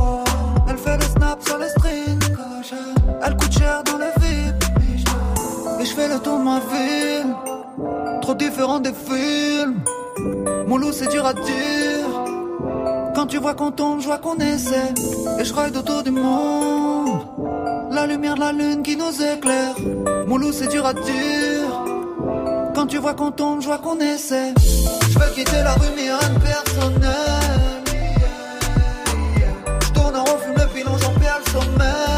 Elle fait le snap sur les strings. Elle coûte cher dans les VIP. Et je fais le tour de ma ville. Trop différent des films. Mon loup, c'est dur à dire. Tu vois qu'on tombe, je vois qu'on essaie. Et je ride autour du monde. La lumière de la lune qui nous éclaire. Mon loup, c'est dur à dire. Quand tu vois qu'on tombe, je vois qu'on essaie. Je veux quitter la rue, mais rien de personnel. Je tourne en rond, fume le pilon, j'en perds le sommeil.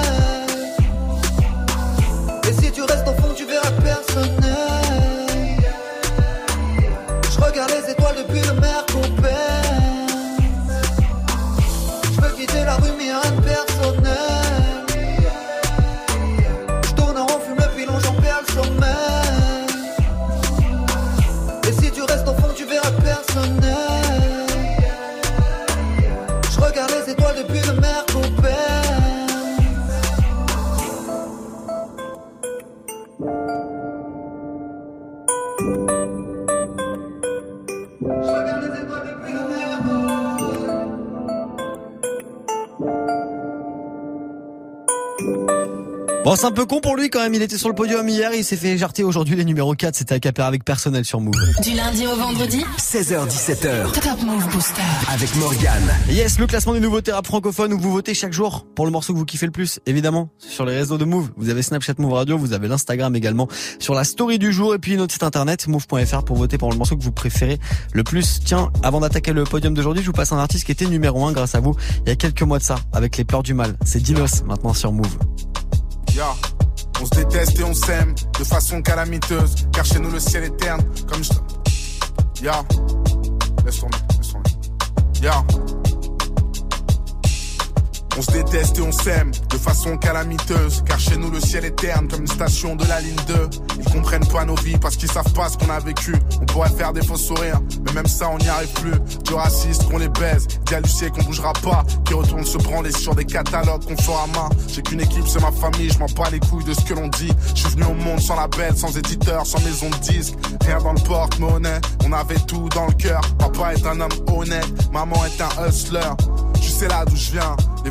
C'est un peu con pour lui quand même. Il était sur le podium hier, il s'est fait éjarter aujourd'hui. Les numéros 4, c'était à avec personnel sur Move. Du lundi au vendredi 16h17h. Top Move Booster. Avec Morgane. Yes, le classement des nouveautés rap francophones où vous votez chaque jour pour le morceau que vous kiffez le plus, évidemment, sur les réseaux de Move. Vous avez Snapchat Move Radio, vous avez l'Instagram également sur la story du jour et puis notre site internet move.fr pour voter pour le morceau que vous préférez le plus. Tiens, avant d'attaquer le podium d'aujourd'hui, je vous passe un artiste qui était numéro 1 grâce à vous il y a quelques mois de ça avec les peurs du mal. C'est Dinos maintenant sur Move. Ya. On se déteste et on s'aime de façon calamiteuse, car chez nous le ciel est terne, comme je. Ya. Laisse tomber, laisse tomber. Ya. On se déteste et on s'aime de façon calamiteuse, car chez nous le ciel est terne comme une station de la ligne 2. Ils comprennent pas nos vies parce qu'ils savent pas ce qu'on a vécu. On pourrait faire des faux sourires, mais même ça on n'y arrive plus. Du raciste qu'on les baise, d'halluciner qu'on bougera pas, qui retourne se branler sur des catalogues qu'on fera main. J'ai qu'une équipe, c'est ma famille, je m'en bats les couilles de ce que l'on dit. Je suis venu au monde sans label, sans éditeur, sans maison de disque. Rien dans le porte-monnaie, on avait tout dans le cœur. Papa est un homme honnête, maman est un hustler. Tu sais là d'où je viens, les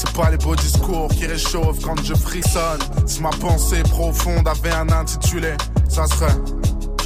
C'est pas les beaux discours qui réchauffent quand je frissonne. Si ma pensée profonde avait un intitulé, ça serait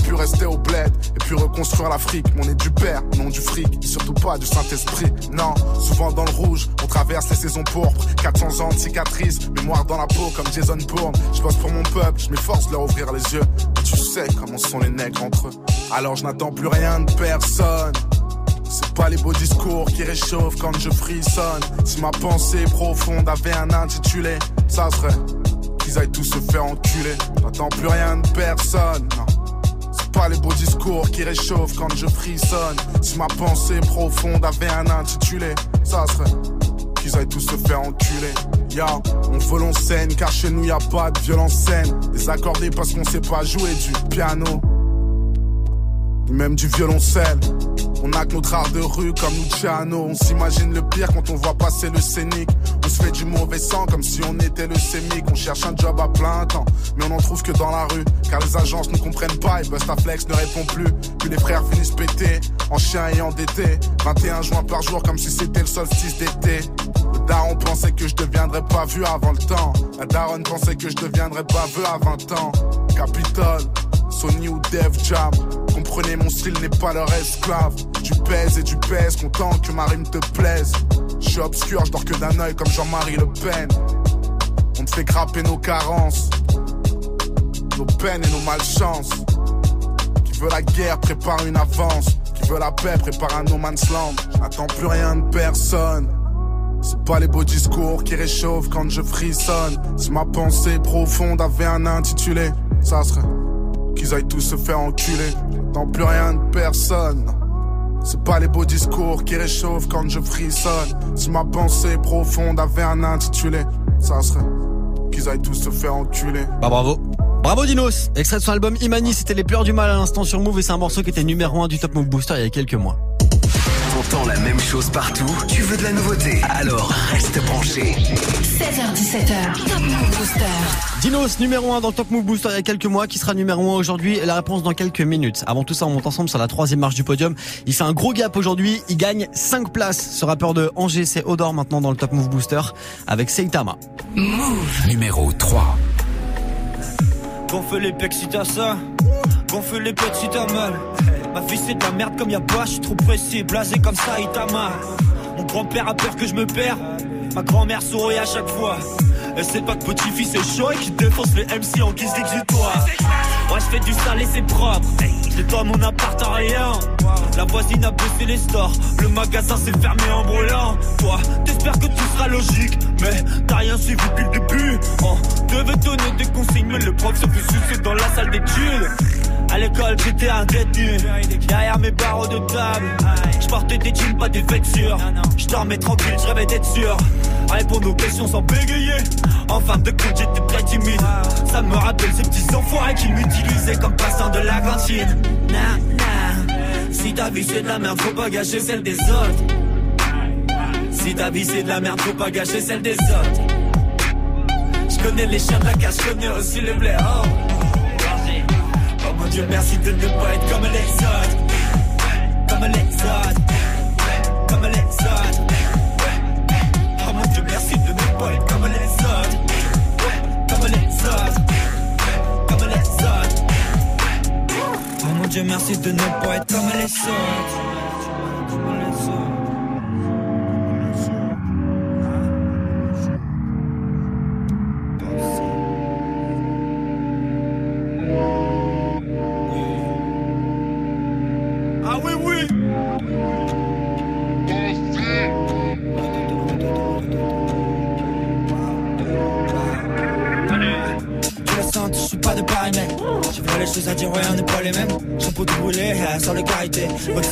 pu rester au bled et puis reconstruire construire l'Afrique. Mais on est du père, non du fric, surtout pas du Saint-Esprit. Non, souvent dans le rouge, on traverse les saisons pourpres. 400 ans de cicatrices, mémoire dans la peau comme Jason Bourne. Je bosse pour mon peuple, je m'efforce de leur ouvrir les yeux. Et tu sais comment sont les nègres entre eux. Alors je n'attends plus rien de personne. C'est pas les beaux discours qui réchauffent quand je frissonne. Si ma pensée profonde avait un intitulé, ça serait qu'ils aillent tous se faire enculer. J'attends plus rien de personne, non. Pas les beaux discours qui réchauffent quand je frissonne. Si ma pensée profonde avait un intitulé, ça serait qu'ils aillent tous se faire enculer. Ya, on vole en scène car chez nous y a pas de violence scène. Désaccordé parce qu'on sait pas jouer du piano, même du violoncelle. On a que notre art de rue comme Luciano. On s'imagine le pire quand on voit passer le scénic. On se fait du mauvais sang comme si on était le sémic. On cherche un job à plein temps, mais on en trouve que dans la rue. Car les agences ne comprennent pas et Bustaflex ne répond plus. Puis les frères finissent pétés, en chien et endettés. 21 juin par jour comme si c'était le solstice d'été. Daron pensait que je deviendrais pas vu avant le temps. La daronne pensait que je deviendrais pas vu à 20 ans. Capitole, Sony ou Def Jam. Comprenez, mon style n'est pas leur esclave. Tu pèses et tu pèses, content que ma rime te plaise. Je suis obscur, je dors que d'un œil comme Jean-Marie Le Pen. On te fait grapper nos carences, nos peines et nos malchances. Qui veut la guerre prépare une avance. Qui veut la paix prépare un no man's land. J'attends plus rien de personne. C'est pas les beaux discours qui réchauffent quand je frissonne. Si ma pensée profonde avait un intitulé, ça serait qu'ils aillent tous se faire enculer. J'attends plus rien de personne. C'est pas les beaux discours qui réchauffent quand je frissonne. Si ma pensée profonde avait un intitulé, ça serait qu'ils aillent tous se faire enculer. Bah bravo. Bravo Dinos Extrait de son album Imani, c'était Les pleurs du mal à l'instant sur Move et c'est un morceau qui était numéro 1 du Top Move Booster il y a quelques mois. T'entends la même chose partout? Tu veux de la nouveauté? Alors reste branché. 16h17h, Top Move Booster. Dinos numéro 1 dans le Top Move Booster il y a quelques mois, qui sera numéro 1 aujourd'hui? Et la réponse dans quelques minutes. Avant tout ça, on monte ensemble sur la troisième marche du podium. Il fait un gros gap aujourd'hui, il gagne 5 places. Ce rappeur de Angers, c'est Odor maintenant dans le Top Move Booster avec Seitama. Move. Numéro 3. Gonfle les pecs si t'as ça, gonfle les pecs si t'as mal. Ma vie c'est de la merde comme y'a pas, je suis trop pressé, blasé comme ça, il t'a mal. Mon grand-père a peur que je me perds, ma grand-mère sourit à chaque fois. Elle sait pas que petit-fils est chaud et qu'il défonce les MC en guise d'exutoire. Ouais, je fais du sale et c'est propre. J'ai dans mon appart en rien. La voisine a baissé les stores. Le magasin s'est fermé en brûlant. Toi, t'espères que tout sera logique. Mais t'as rien suivi depuis le début. On devait donner des consignes, mais le prof se fait sucer dans la salle d'études. À l'école, j'étais un détenu. Derrière mes barreaux de table, je portais des jeans, pas des vêtures. Je dormais tranquille, je rêvais d'être sûr. Répondre aux questions sans bégayer. En fin de compte, j'étais très timide. Ça me rappelle ces petits enfoirés qui m'utilisaient comme passant de la cantine. Nah. Si ta vie c'est de la merde, faut pas gâcher celle des autres. Si ta vie c'est de la merde, faut pas gâcher celle des autres. Je connais les chiens de la casse, je connais aussi les blés. Oh. Dieu, merci de ne pas être comme les. Comme les.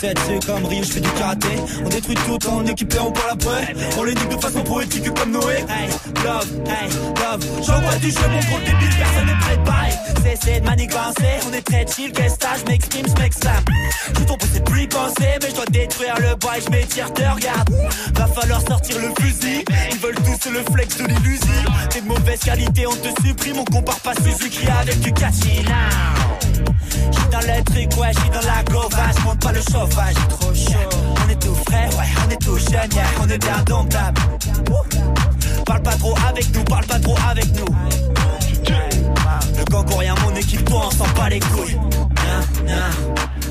7 Dieu comme Ryu, je fais du karaté. On détruit tout en équipant par la preuve On les nique de façon poétique comme Noé. Hey, love, hey, love. J'envoie du jeu, mon gros débile, personne n'est préparé Cessez de manigancer, on est très chill, qu'est-ce que je m'exprime, je m'exclame Je ton c'est plus penser, mais je dois détruire le bois je m'étire, te regarde. Va falloir sortir le fusil. Ils veulent tous le flex de l'illusie T'es de mauvaise qualité, on te supprime, on compare pas Suzuki avec du Kachina J'suis dans le truc, ouais, j'suis dans la gova J'monte pas le chauffage, trop chaud On est tout frais, ouais, on est tout jeune, on est bien domptable Parle pas trop avec nous, parle pas trop avec nous Le gang rien mon équipe, on s'en bat les couilles.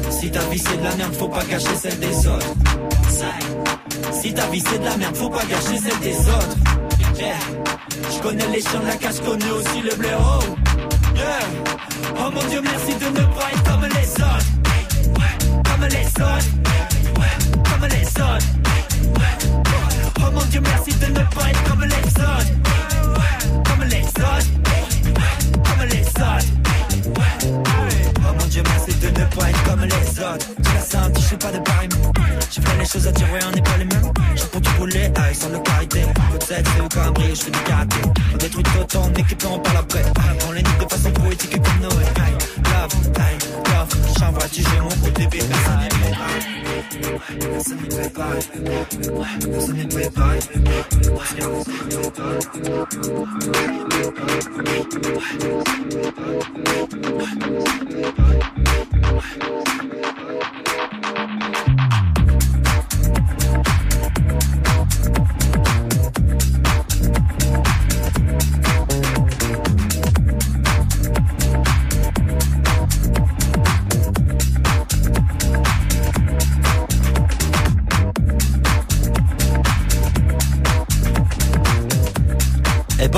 Si ta vie c'est de la merde, faut pas gâcher celle des autres. Si ta vie c'est de la merde, faut pas gâcher celle des autres. Je connais les chiens de la cache, connais aussi le blaireau. Yeah. Oh mon dieu, merci de pas être comme les autres. Comme les autres. Comme les autres. Oh mon dieu, merci de pas être comme les autres. Comme les autres. Pas être comme les autres. Tu la sens, je fais pas de pareil. J'ai fait les choses à ouais, on n'est pas les mêmes. J'ai pour du boulet, aïe, sans le carité. Peut-être c'est au cambré, je fais du karaté. On détruit tout ton équipe on parle après? On les nique de façon poétique et comme Noé. Aïe, love, aïe, love. J'envoie j'ai mon bébé. Personne n'y fait pareil. Personne n'y pareil. Personne n'y fait Et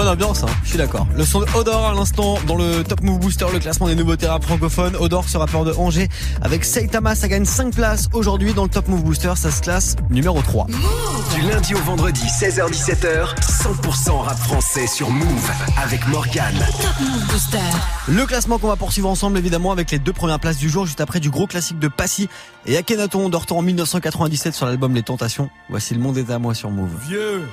bonne ambiance, hein, je suis d'accord. Le son de Odor à l'instant dans le Top Move Booster, le classement des nouveaux terrains francophones. Odor, ce rappeur de Angers, avec Saitama, ça gagne 5 places aujourd'hui dans le Top Move Booster, ça se classe numéro 3. Du lundi au vendredi, 16h-17h, 100% rap français sur Move avec Morgane. Top Move Booster. Le classement qu'on va poursuivre ensemble évidemment avec les deux premières places du jour juste après du gros classique de Passy et Akhenaton de retour en 1997 sur l'album Les Tentations. Voici le monde est à moi sur Move. Vieux,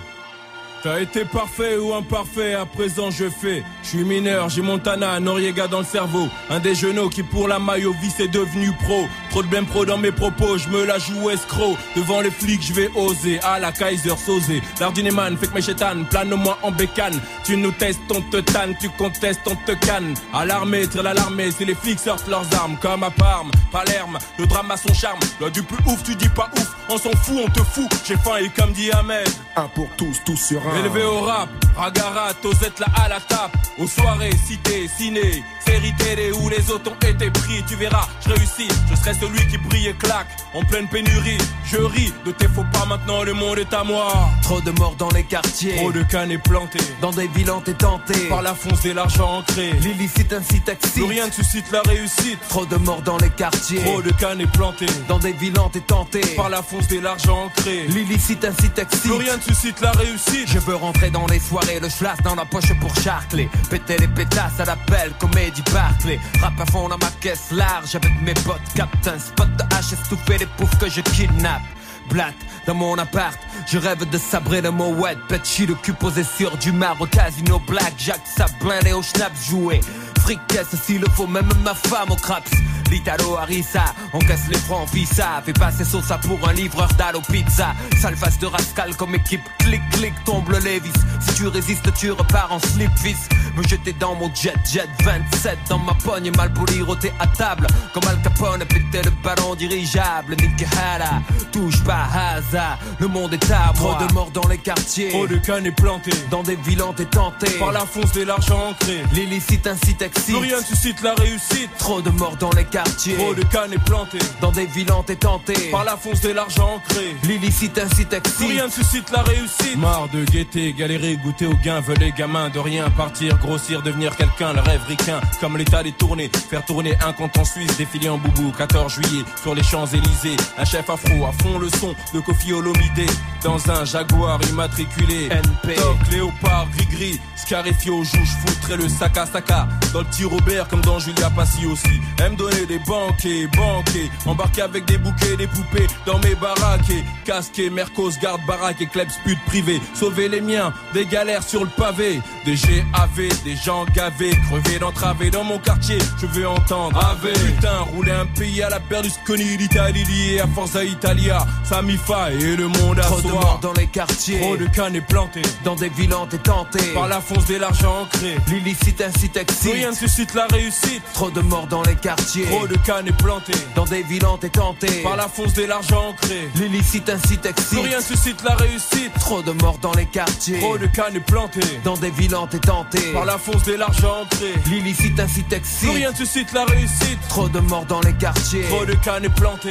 t'as été parfait ou imparfait, à présent je fais. Je suis mineur, j'ai Montana, Noriega dans le cerveau. Un des genoux qui pour la maillot vie est devenu pro. Trop de blême pro dans mes propos, je me la joue escroc. Devant les flics, je vais oser. À la Kaiser Sosé. L'ardineman fait que mes chétanes, plane-moi en bécane. Tu nous testes, on te tanne, tu contestes, on te canne. À l'armée, tire l'alarmée, c'est les flics sortent leurs armes. Comme à Parme, Palerme, le drame a son charme. Loi du plus ouf, tu dis pas ouf, on s'en fout, on te fout. J'ai faim et comme dit Ahmed. Un pour tous, tous sur un. Élevé au rap, Ragarat, Osette là à la tape. Aux soirées, cité, ciné, série télé où les autres ont été pris. Tu verras, je réussis, je serai celui qui brille et claque. En pleine pénurie, je ris de tes faux pas maintenant, le monde est à moi. Trop de morts dans les quartiers. Trop de cannes plantés. Dans des villes t'es tenté. Par la fonce et l'argent ancré. L'illicite excite. Plus rien ne suscite la réussite. Trop de morts dans les quartiers. Trop de cannes plantés. Dans des villes t'es tenté. Par la fonce et l'argent ancré. L'illicite excite. Plus rien ne suscite la réussite. Je veux rentrer dans les soirées, le schlass dans la poche pour charcler. Péter les pétasses à l'appel, comédie Barclay. Rap à fond dans ma caisse large avec mes potes. Captain spot de hache, estouffé les poufs que je kidnappe. Blatt dans mon appart, je rêve de sabrer le mouette. Petit le cul posé sur du marbre, casino black, Jack, ça blindé au schnaps joué. Fricasse s'il le faut, même ma femme au craps. L'Italo Harissa, on casse les francs visa. Fais passer ça pour un livreur d'Allo Pizza. Sale face de rascal comme équipe, clic clic, tombe le Levis. Si tu résistes, tu repars en slip fils. Me jeter dans mon jet jet 27 dans ma pogne, mal poli, roté à table. Comme Al Capone, péter le ballon dirigeable. Nick Hara, touche pas hasard. Le monde est à moi. Trop de morts dans les quartiers. Trop de cannes plantés. Dans des villes t'es tenté. Par la fonce et l'argent ancré. L'illicite incite excite. Plus rien ne suscite la réussite. Trop de morts dans les quartiers. Trop de cannes plantés. Dans des villes tenté. Par la fonce et l'argent ancré. L'illicite incite excite. Rien ne suscite la réussite. Marre de guetter, galérer, goûter au gain. Veulent les gamins de rien partir, grossir, devenir quelqu'un. Le rêve ricain, comme l'état des tournées. Faire tourner un compte en Suisse, défiler en boubou. 14 juillet, sur les Champs-Élysées. Un chef afro à fond le son de Kofi Olomide. Dans un Jaguar immatriculé. NP. Toc, léopard, gris-gris. Scarifio, jouge, foutrait le sac à saca. Dans le petit Robert, comme dans Julia Passy aussi. Aime des banquets, banquets. Embarqué avec des bouquets, des poupées. Dans mes baraques. et Casqué, Mercos, garde baraque et clubs pute privé. Sauver les miens, des galères sur le pavé. Des GAV, des gens gavés. Crevés d'entraver dans mon quartier. Je veux entendre. Ave. Putain, rouler un pays à la Berlusconi. L'Italie liée à Forza Italia. Samifa et le monde à Trop de soi. morts dans les quartiers. Trop de cannes plantés. Dans des villes t'es tenté. Par la fonce de l'argent ancré. L'illicite incite excite. rien ne suscite la réussite. Trop de morts dans les quartiers. Trop de cannes plantés. Dans des villes t'es tenté. Par la fonce de l'argent ancré. L'illicite Plus excite. rien ne suscite la réussite. Trop de morts dans les quartiers. Trop de cannes plantées. Dans des villes t'es tenté. Par la fonce dès l'argent entré. L'illicite incite excite. Plus rien ne cite la réussite. Trop de morts dans les quartiers. Trop de cannes plantées.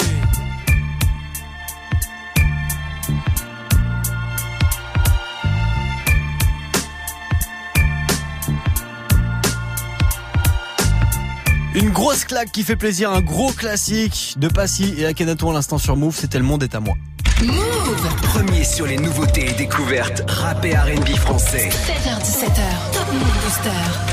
Une grosse claque qui fait plaisir, un gros classique de Passy et Akhenaton à l'instant sur Move, c'était Le Monde est à moi. Move Premier sur les nouveautés et découvertes rap et R&B français. 16h17h, Top Move Booster.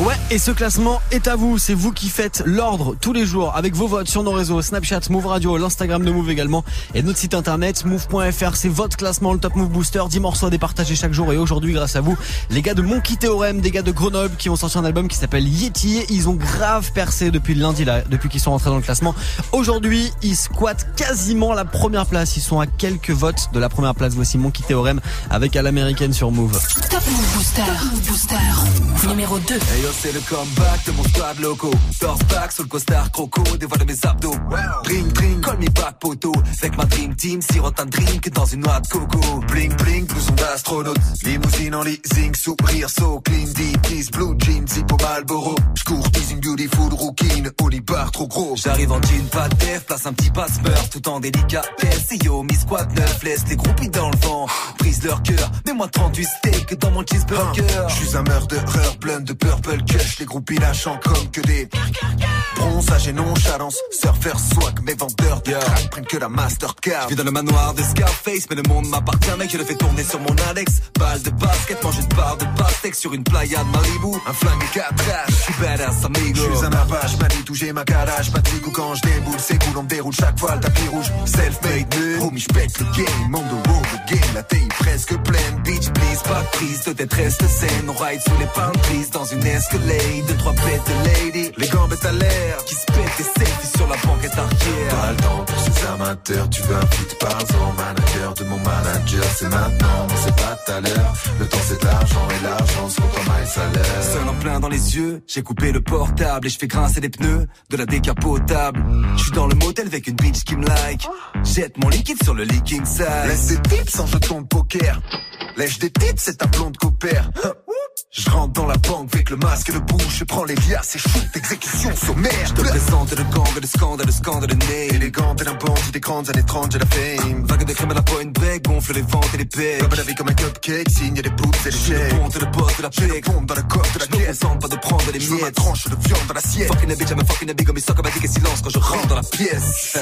Ouais, et ce classement est à vous. C'est vous qui faites l'ordre tous les jours avec vos votes sur nos réseaux Snapchat, Move Radio, l'Instagram de Move également et notre site internet move.fr. C'est votre classement, le Top Move Booster. 10 morceaux à départager chaque jour et aujourd'hui, grâce à vous, les gars de Monkey Theorem, des gars de Grenoble qui ont sorti un album qui s'appelle Yeti. Ils ont grave percé depuis le lundi là, depuis qu'ils sont rentrés dans le classement. Aujourd'hui, ils squattent quasiment la première place. Ils sont à quelques votes de la première place. Voici Monkey Theorem avec à l'américaine sur Move. Top Move Booster. Top Move Booster. Numéro 2. Hey c'est le comeback de mon squad loco. Torse back sous le costard croco, dévoile mes abdos. Bring, bring, call me back poteau. Avec ma dream team, sirote un drink dans une noix de coco. Bling, bling, blouson d'astronaute. Limousine en leasing, sourire, so clean, deep, blue jeans, hippo Malboro. J'cours teasing beautiful, rookie, Oli bar trop gros. J'arrive en jean, pas de place un petit passe-meur, tout en délicatesse. Yo, mi squad neuf, laisse les groupies dans le vent. Prise leur cœur, mets-moi 38 steaks dans mon cheeseburger. Je suis un murderer plein de purple cush, les groupies lâchant comme que des bronzage et nonchalance, surfer swag, mes vendeurs de crack prennent que la Mastercard. Je vis dans le manoir de Scarface, mais le monde m'appartient, mec, je le fais tourner sur mon Alex. Balle de basket, mange une barre de pastèque sur une playa de Malibu. Un flingue et quatre Je suis badass, amigo. Je suis un avage, manie, j'ai ma garage, pas de ou quand je déboule, c'est cool, on déroule chaque fois le tapis rouge. Self-made, homie, j'pète le game, on the road, le game, la taille presque pleine, bitch, please, pas de prise de détresse de scène, on ride sous les pins trees dans une escalade, deux trois bêtes de lady, les gambettes à l'air, Qui se pète des selfies sur la banquette arrière. Pas le temps pour ces amateurs, tu veux un feat par an, manager de mon manager, c'est maintenant, mais c'est pas tout à l'heure. Le temps c'est de l'argent et l'argent se compte en maille salaire. Seul en plein dans les yeux, j'ai coupé le portable et je fais grincer les pneus de la décapotable. Je suis dans le motel avec une bitch qui me like. Jette mon liquide sur le leaking side. Laisse des tips en jeton de poker. Lèche des tips, c'est ta blonde copère. Je rentre dans la banque avec le masque et le bouche, je prends les liasses et shoot exécution sommaire. Je te présente le gang, le scandale, le scandale, le nez. Élégante et d'un bandit des grandes années 30, j'ai la fame. Vague de crème à la point break, gonfle les ventes et les paies. Comme la vie comme un cupcake, signe des poutres et des Je suis le chèques. ponte et le boss de la paix. pompe dans la coque de la Je caisse. présente pas de prendre les Je miettes. tranche de viande dans l'assiette. Fucking a bitch, I'm a fucking a big, comme comme et silence quand je rentre dans la pièce.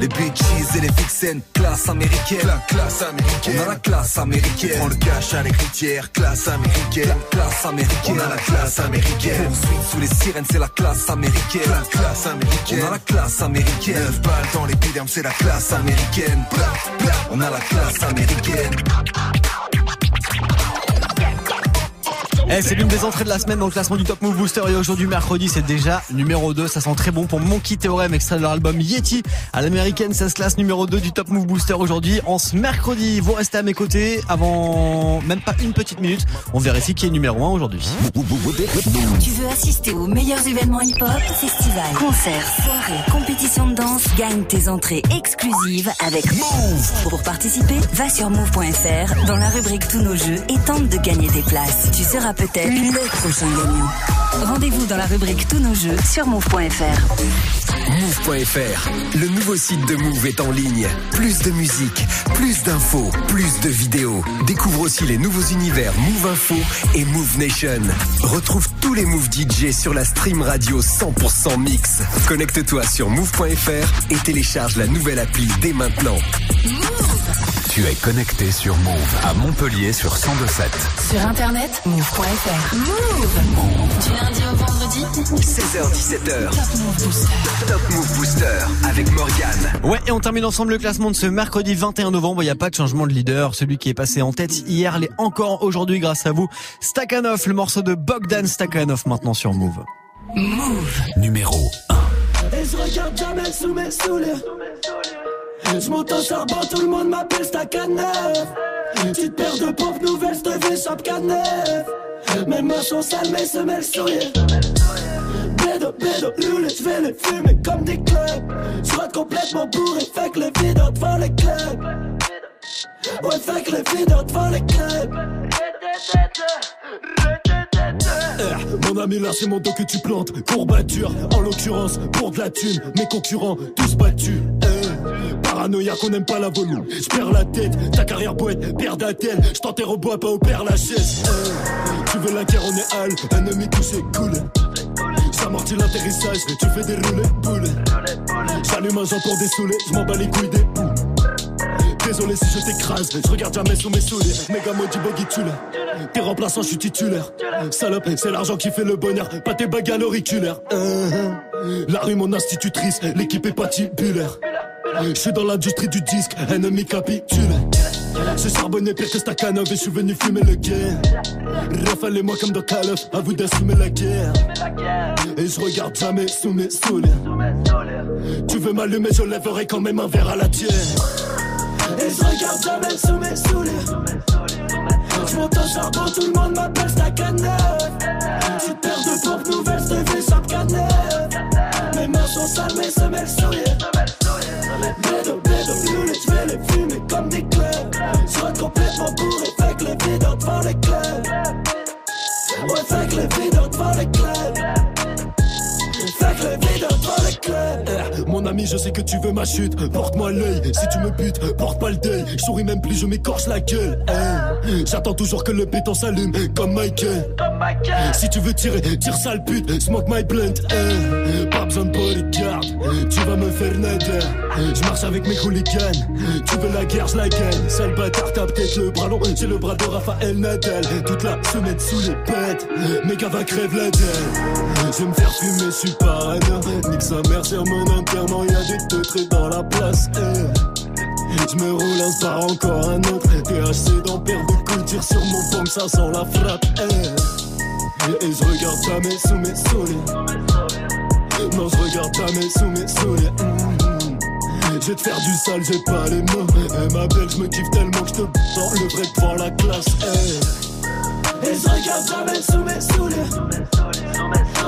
Les bitches et les vixens, classe américaine. La classe américaine. On a la classe américaine. Prends le cash à l'écritière, classe américaine. Classe américaine. On a la classe américaine. Sous les sirènes, c'est la classe américaine. La classe américaine. On a la classe américaine. Neuf balles dans l'épiderme, c'est la classe américaine. On a la classe américaine. Eh, c'est l'une des entrées de la semaine dans le classement du Top Move Booster et aujourd'hui mercredi c'est déjà numéro 2, ça sent très bon pour Monkey Theorem, extrait de leur album Yeti. À l'américaine ça se classe numéro 2 du Top Move Booster aujourd'hui en ce mercredi. Vous restez à mes côtés avant même pas une petite minute, on vérifie qui est numéro 1 aujourd'hui. Tu veux assister aux meilleurs événements hip-hop, festivals, concerts, soirées, compétitions de danse? Gagne tes entrées exclusives avec Move. Pour participer, va sur move.fr dans la rubrique Tous nos jeux et tente de gagner tes places. Tu seras peut-être le prochain gagnant. Rendez-vous dans la rubrique Tous nos jeux sur move.fr. Move.fr, le nouveau site de Move est en ligne. Plus de musique, plus d'infos, plus de vidéos. Découvre aussi les nouveaux univers Move Info et Move Nation. Retrouve tous les Move DJ sur la stream radio 100% mix. Connecte-toi sur Move.fr et télécharge la nouvelle appli dès maintenant. Tu es connecté sur Move à Montpellier sur 1027. Sur internet, move.fr. Move Du lundi au vendredi 16h17h. Top Move Booster avec Morgane. Ouais, et on termine ensemble le classement de ce mercredi 21 novembre. Il n'y a pas de changement de leader. Celui qui est passé en tête hier l'est encore aujourd'hui grâce à vous. Stakhanov, le morceau de Bogdan Stakhanov maintenant sur Move. Move Numéro Et je regarde jamais sous mes souliers. Je au charbon, tout le monde m'appelle Stakhanov. Petite paire de pompes nouvelles, je te vis shop canef. Mes mains sont sales, mes semelles souillées. Bédo, bédo, loulé, je vais les fumer comme des clubs. Soit complètement bourré, fait que les videurs devant les clubs. Ouais, fait que les videurs devant les clubs. Eh, mon ami là c'est mon dos que tu plantes Courbature en l'occurrence pour de la thune Mes concurrents tous battus Eh, Paranoïa qu'on n'aime pas la volume Je la tête, ta carrière poète perd d'attel Je t'enterre au bois pas au père la chaise Tu veux la guerre on est hal Ennemi touché cool J'amortis l'atterrissage Tu fais des roulets boules J'allume un joint pour dessouler Je m'en bats les couilles des poules Désolé si je t'écrase, je regarde jamais sous mes souliers. Méga maudit boggy tulaire. T'es remplaçant, je suis titulaire. Salope, c'est l'argent qui fait le bonheur, pas tes bagues à l'auriculaire. Hein, hein. La rue, mon institutrice, l'équipe est patibulaire. Je suis dans l'industrie du disque, ennemi capitule. J'ai charbonné pire que Stakhanov et je suis venu fumer le game. Raphaël et moi comme dans Call of, à vous d'assumer la guerre. Et je regarde jamais sous mes souliers. Tu veux m'allumer, je lèverai quand même un verre à la tienne. Et je regarde jamais sous mes souliers Je monte au charbon, tout le monde m'appelle Stakhanov Tu perds de pompes nouvelles, fais chaque canette Mes mains sont sales, mes semelles souillées Bédo, bédo, bleu, je vais les fumer comme des clubs rentre complètement bourré, fait que les videurs devant les clubs Ouais, les videurs devant les Eh, Mon ami, je sais que tu veux ma chute. Porte-moi l'œil, si tu me butes, porte pas le deuil. Je souris même plus, je m'écorche la gueule. J'attends toujours que le béton s'allume Comme Michael. Si tu veux tirer, tire sale pute Smoke my blunt. Eh. Pas besoin de bodyguard Tu vas me faire nader. Je marche avec mes hooligans Tu veux la guerre, je la gagne. Sale bâtard, t'as peut-être le bras long J'ai le bras de Raphaël Nadal. Toute la semaine sous les pètes Mes gars va crève la dalle Je vais me faire fumer, je suis parano. Nique sa mère sur mon enterrement Y'a des teutrés dans la place eh. Je me roule un par encore un autre THC dans paire de coups Tire sur mon pomme, ça sent la frappe eh. Et je regarde jamais sous mes souliers Non je regarde jamais sous mes souliers Mhm. Je vais te faire du sale, j'ai pas les mots Elle m'appelle, je me kiffe tellement que je te dans le vrai devant la classe eh. Et je regarde jamais sous mes souliers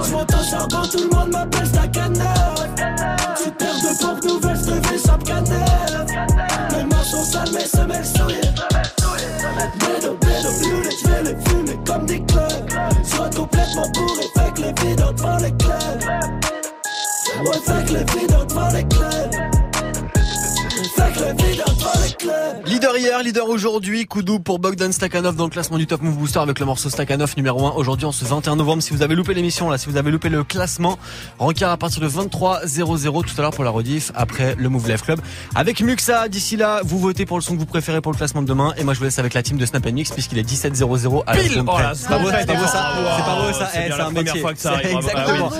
Je monte au charbon, tout le monde m'appelle Stakhanov Tu pompes nouvelles, je te fais chaque canette. Mes sont sales, mes semelles souillées Bédo, bédo, bleu, je vais les fumer comme des clubs. Je rentre complètement bourré, fait que les videurs devant les clubs. Ouais, fait que les videurs devant les clubs Leader hier, leader aujourd'hui, coup doux pour Bogdan Stakhanov dans le classement du Top Move Booster avec le morceau Stakhanov numéro 1 aujourd'hui en ce 21 novembre. Si vous avez loupé l'émission là, si vous avez loupé le classement, rencard à partir de 23.00 tout à l'heure pour la rediff après le Move Life Club. Avec Muxa, d'ici là, vous votez pour le son que vous préférez pour le classement de demain et moi je vous laisse avec la team de Snap Mix puisqu'il est 17.00 à Pile Oh C'est pas beau, c'est pas beau ça, c'est pas beau ça, C'est un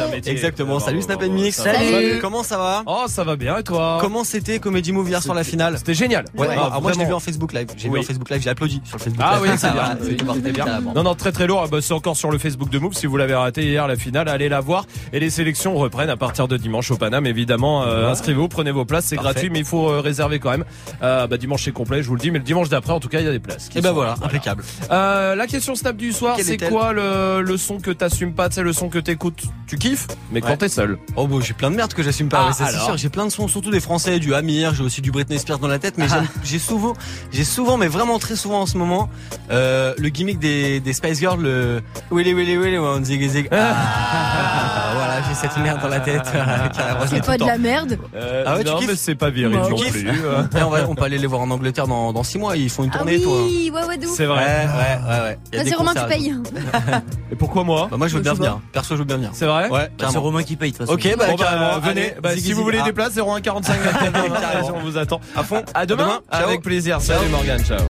métier. Exactement, Ah. Salut Snap Mix. Salut. Comment ça va? Oh, ça va bien et toi Comment c'était Comedy Move hier sur la finale? C'était génial. Ouais, Ah, moi je l'ai vu en Facebook Live. J'ai vu en Facebook Live, j'ai applaudi sur le Facebook Ah Live. oui, c'est bien. C'était. Non, non, très très lourd. Bah, c'est encore sur le Facebook de Move. Si vous l'avez raté hier, la finale, allez la voir. Et les sélections reprennent à partir de dimanche au Paname. Évidemment, euh, inscrivez-vous, prenez vos places. C'est Parfait. gratuit, mais il faut euh, réserver quand même. Euh, bah, dimanche c'est complet, je vous le dis. Mais le dimanche d'après, en tout cas, il y a des places. Et ben sont- voilà, impeccable. La question snap du soir, Quelle c'est quoi le, le son que t'assumes pas, c'est le son que t'écoutes, tu kiffes, mais quand t'es seul. Oh bon, j'ai plein de merde que j'assume pas. Ah, c'est sûr. J'ai plein de sons, surtout des Français, du Amir, j'ai aussi du Britney Spears dans la tête, mais j'aime- j'ai souvent, j'ai souvent, mais vraiment très souvent en ce moment, euh, le gimmick des, des Spice Girls, le Willy Willy Willy on zig zig. Ah, voilà, j'ai cette merde dans la tête. C'est pas de la merde. Euh, Ah ouais, tu non, kiffes mais c'est pas viril Bah, non tu plus. Et on, va, on peut aller les voir en Angleterre dans, dans six mois. Ils font une Ah tournée, toi. oui, ouais, ouais, ouf. C'est vrai. Ouais, ouais, ouais, ouais. Vas-y, Romain, tu payes. Et pourquoi moi Bah, moi, je veux bien venir. Perso, je veux bien venir. C'est vrai Ouais, C'est carrément. Romain qui paye, de toute façon. Ok, bah, Bon, bah, carrément. venez. Allez, Bah, si vous voulez ah. des places, 01 45 Carrément. on vous attend. À fond. À demain. Avec plaisir. Salut Morgan. Ciao.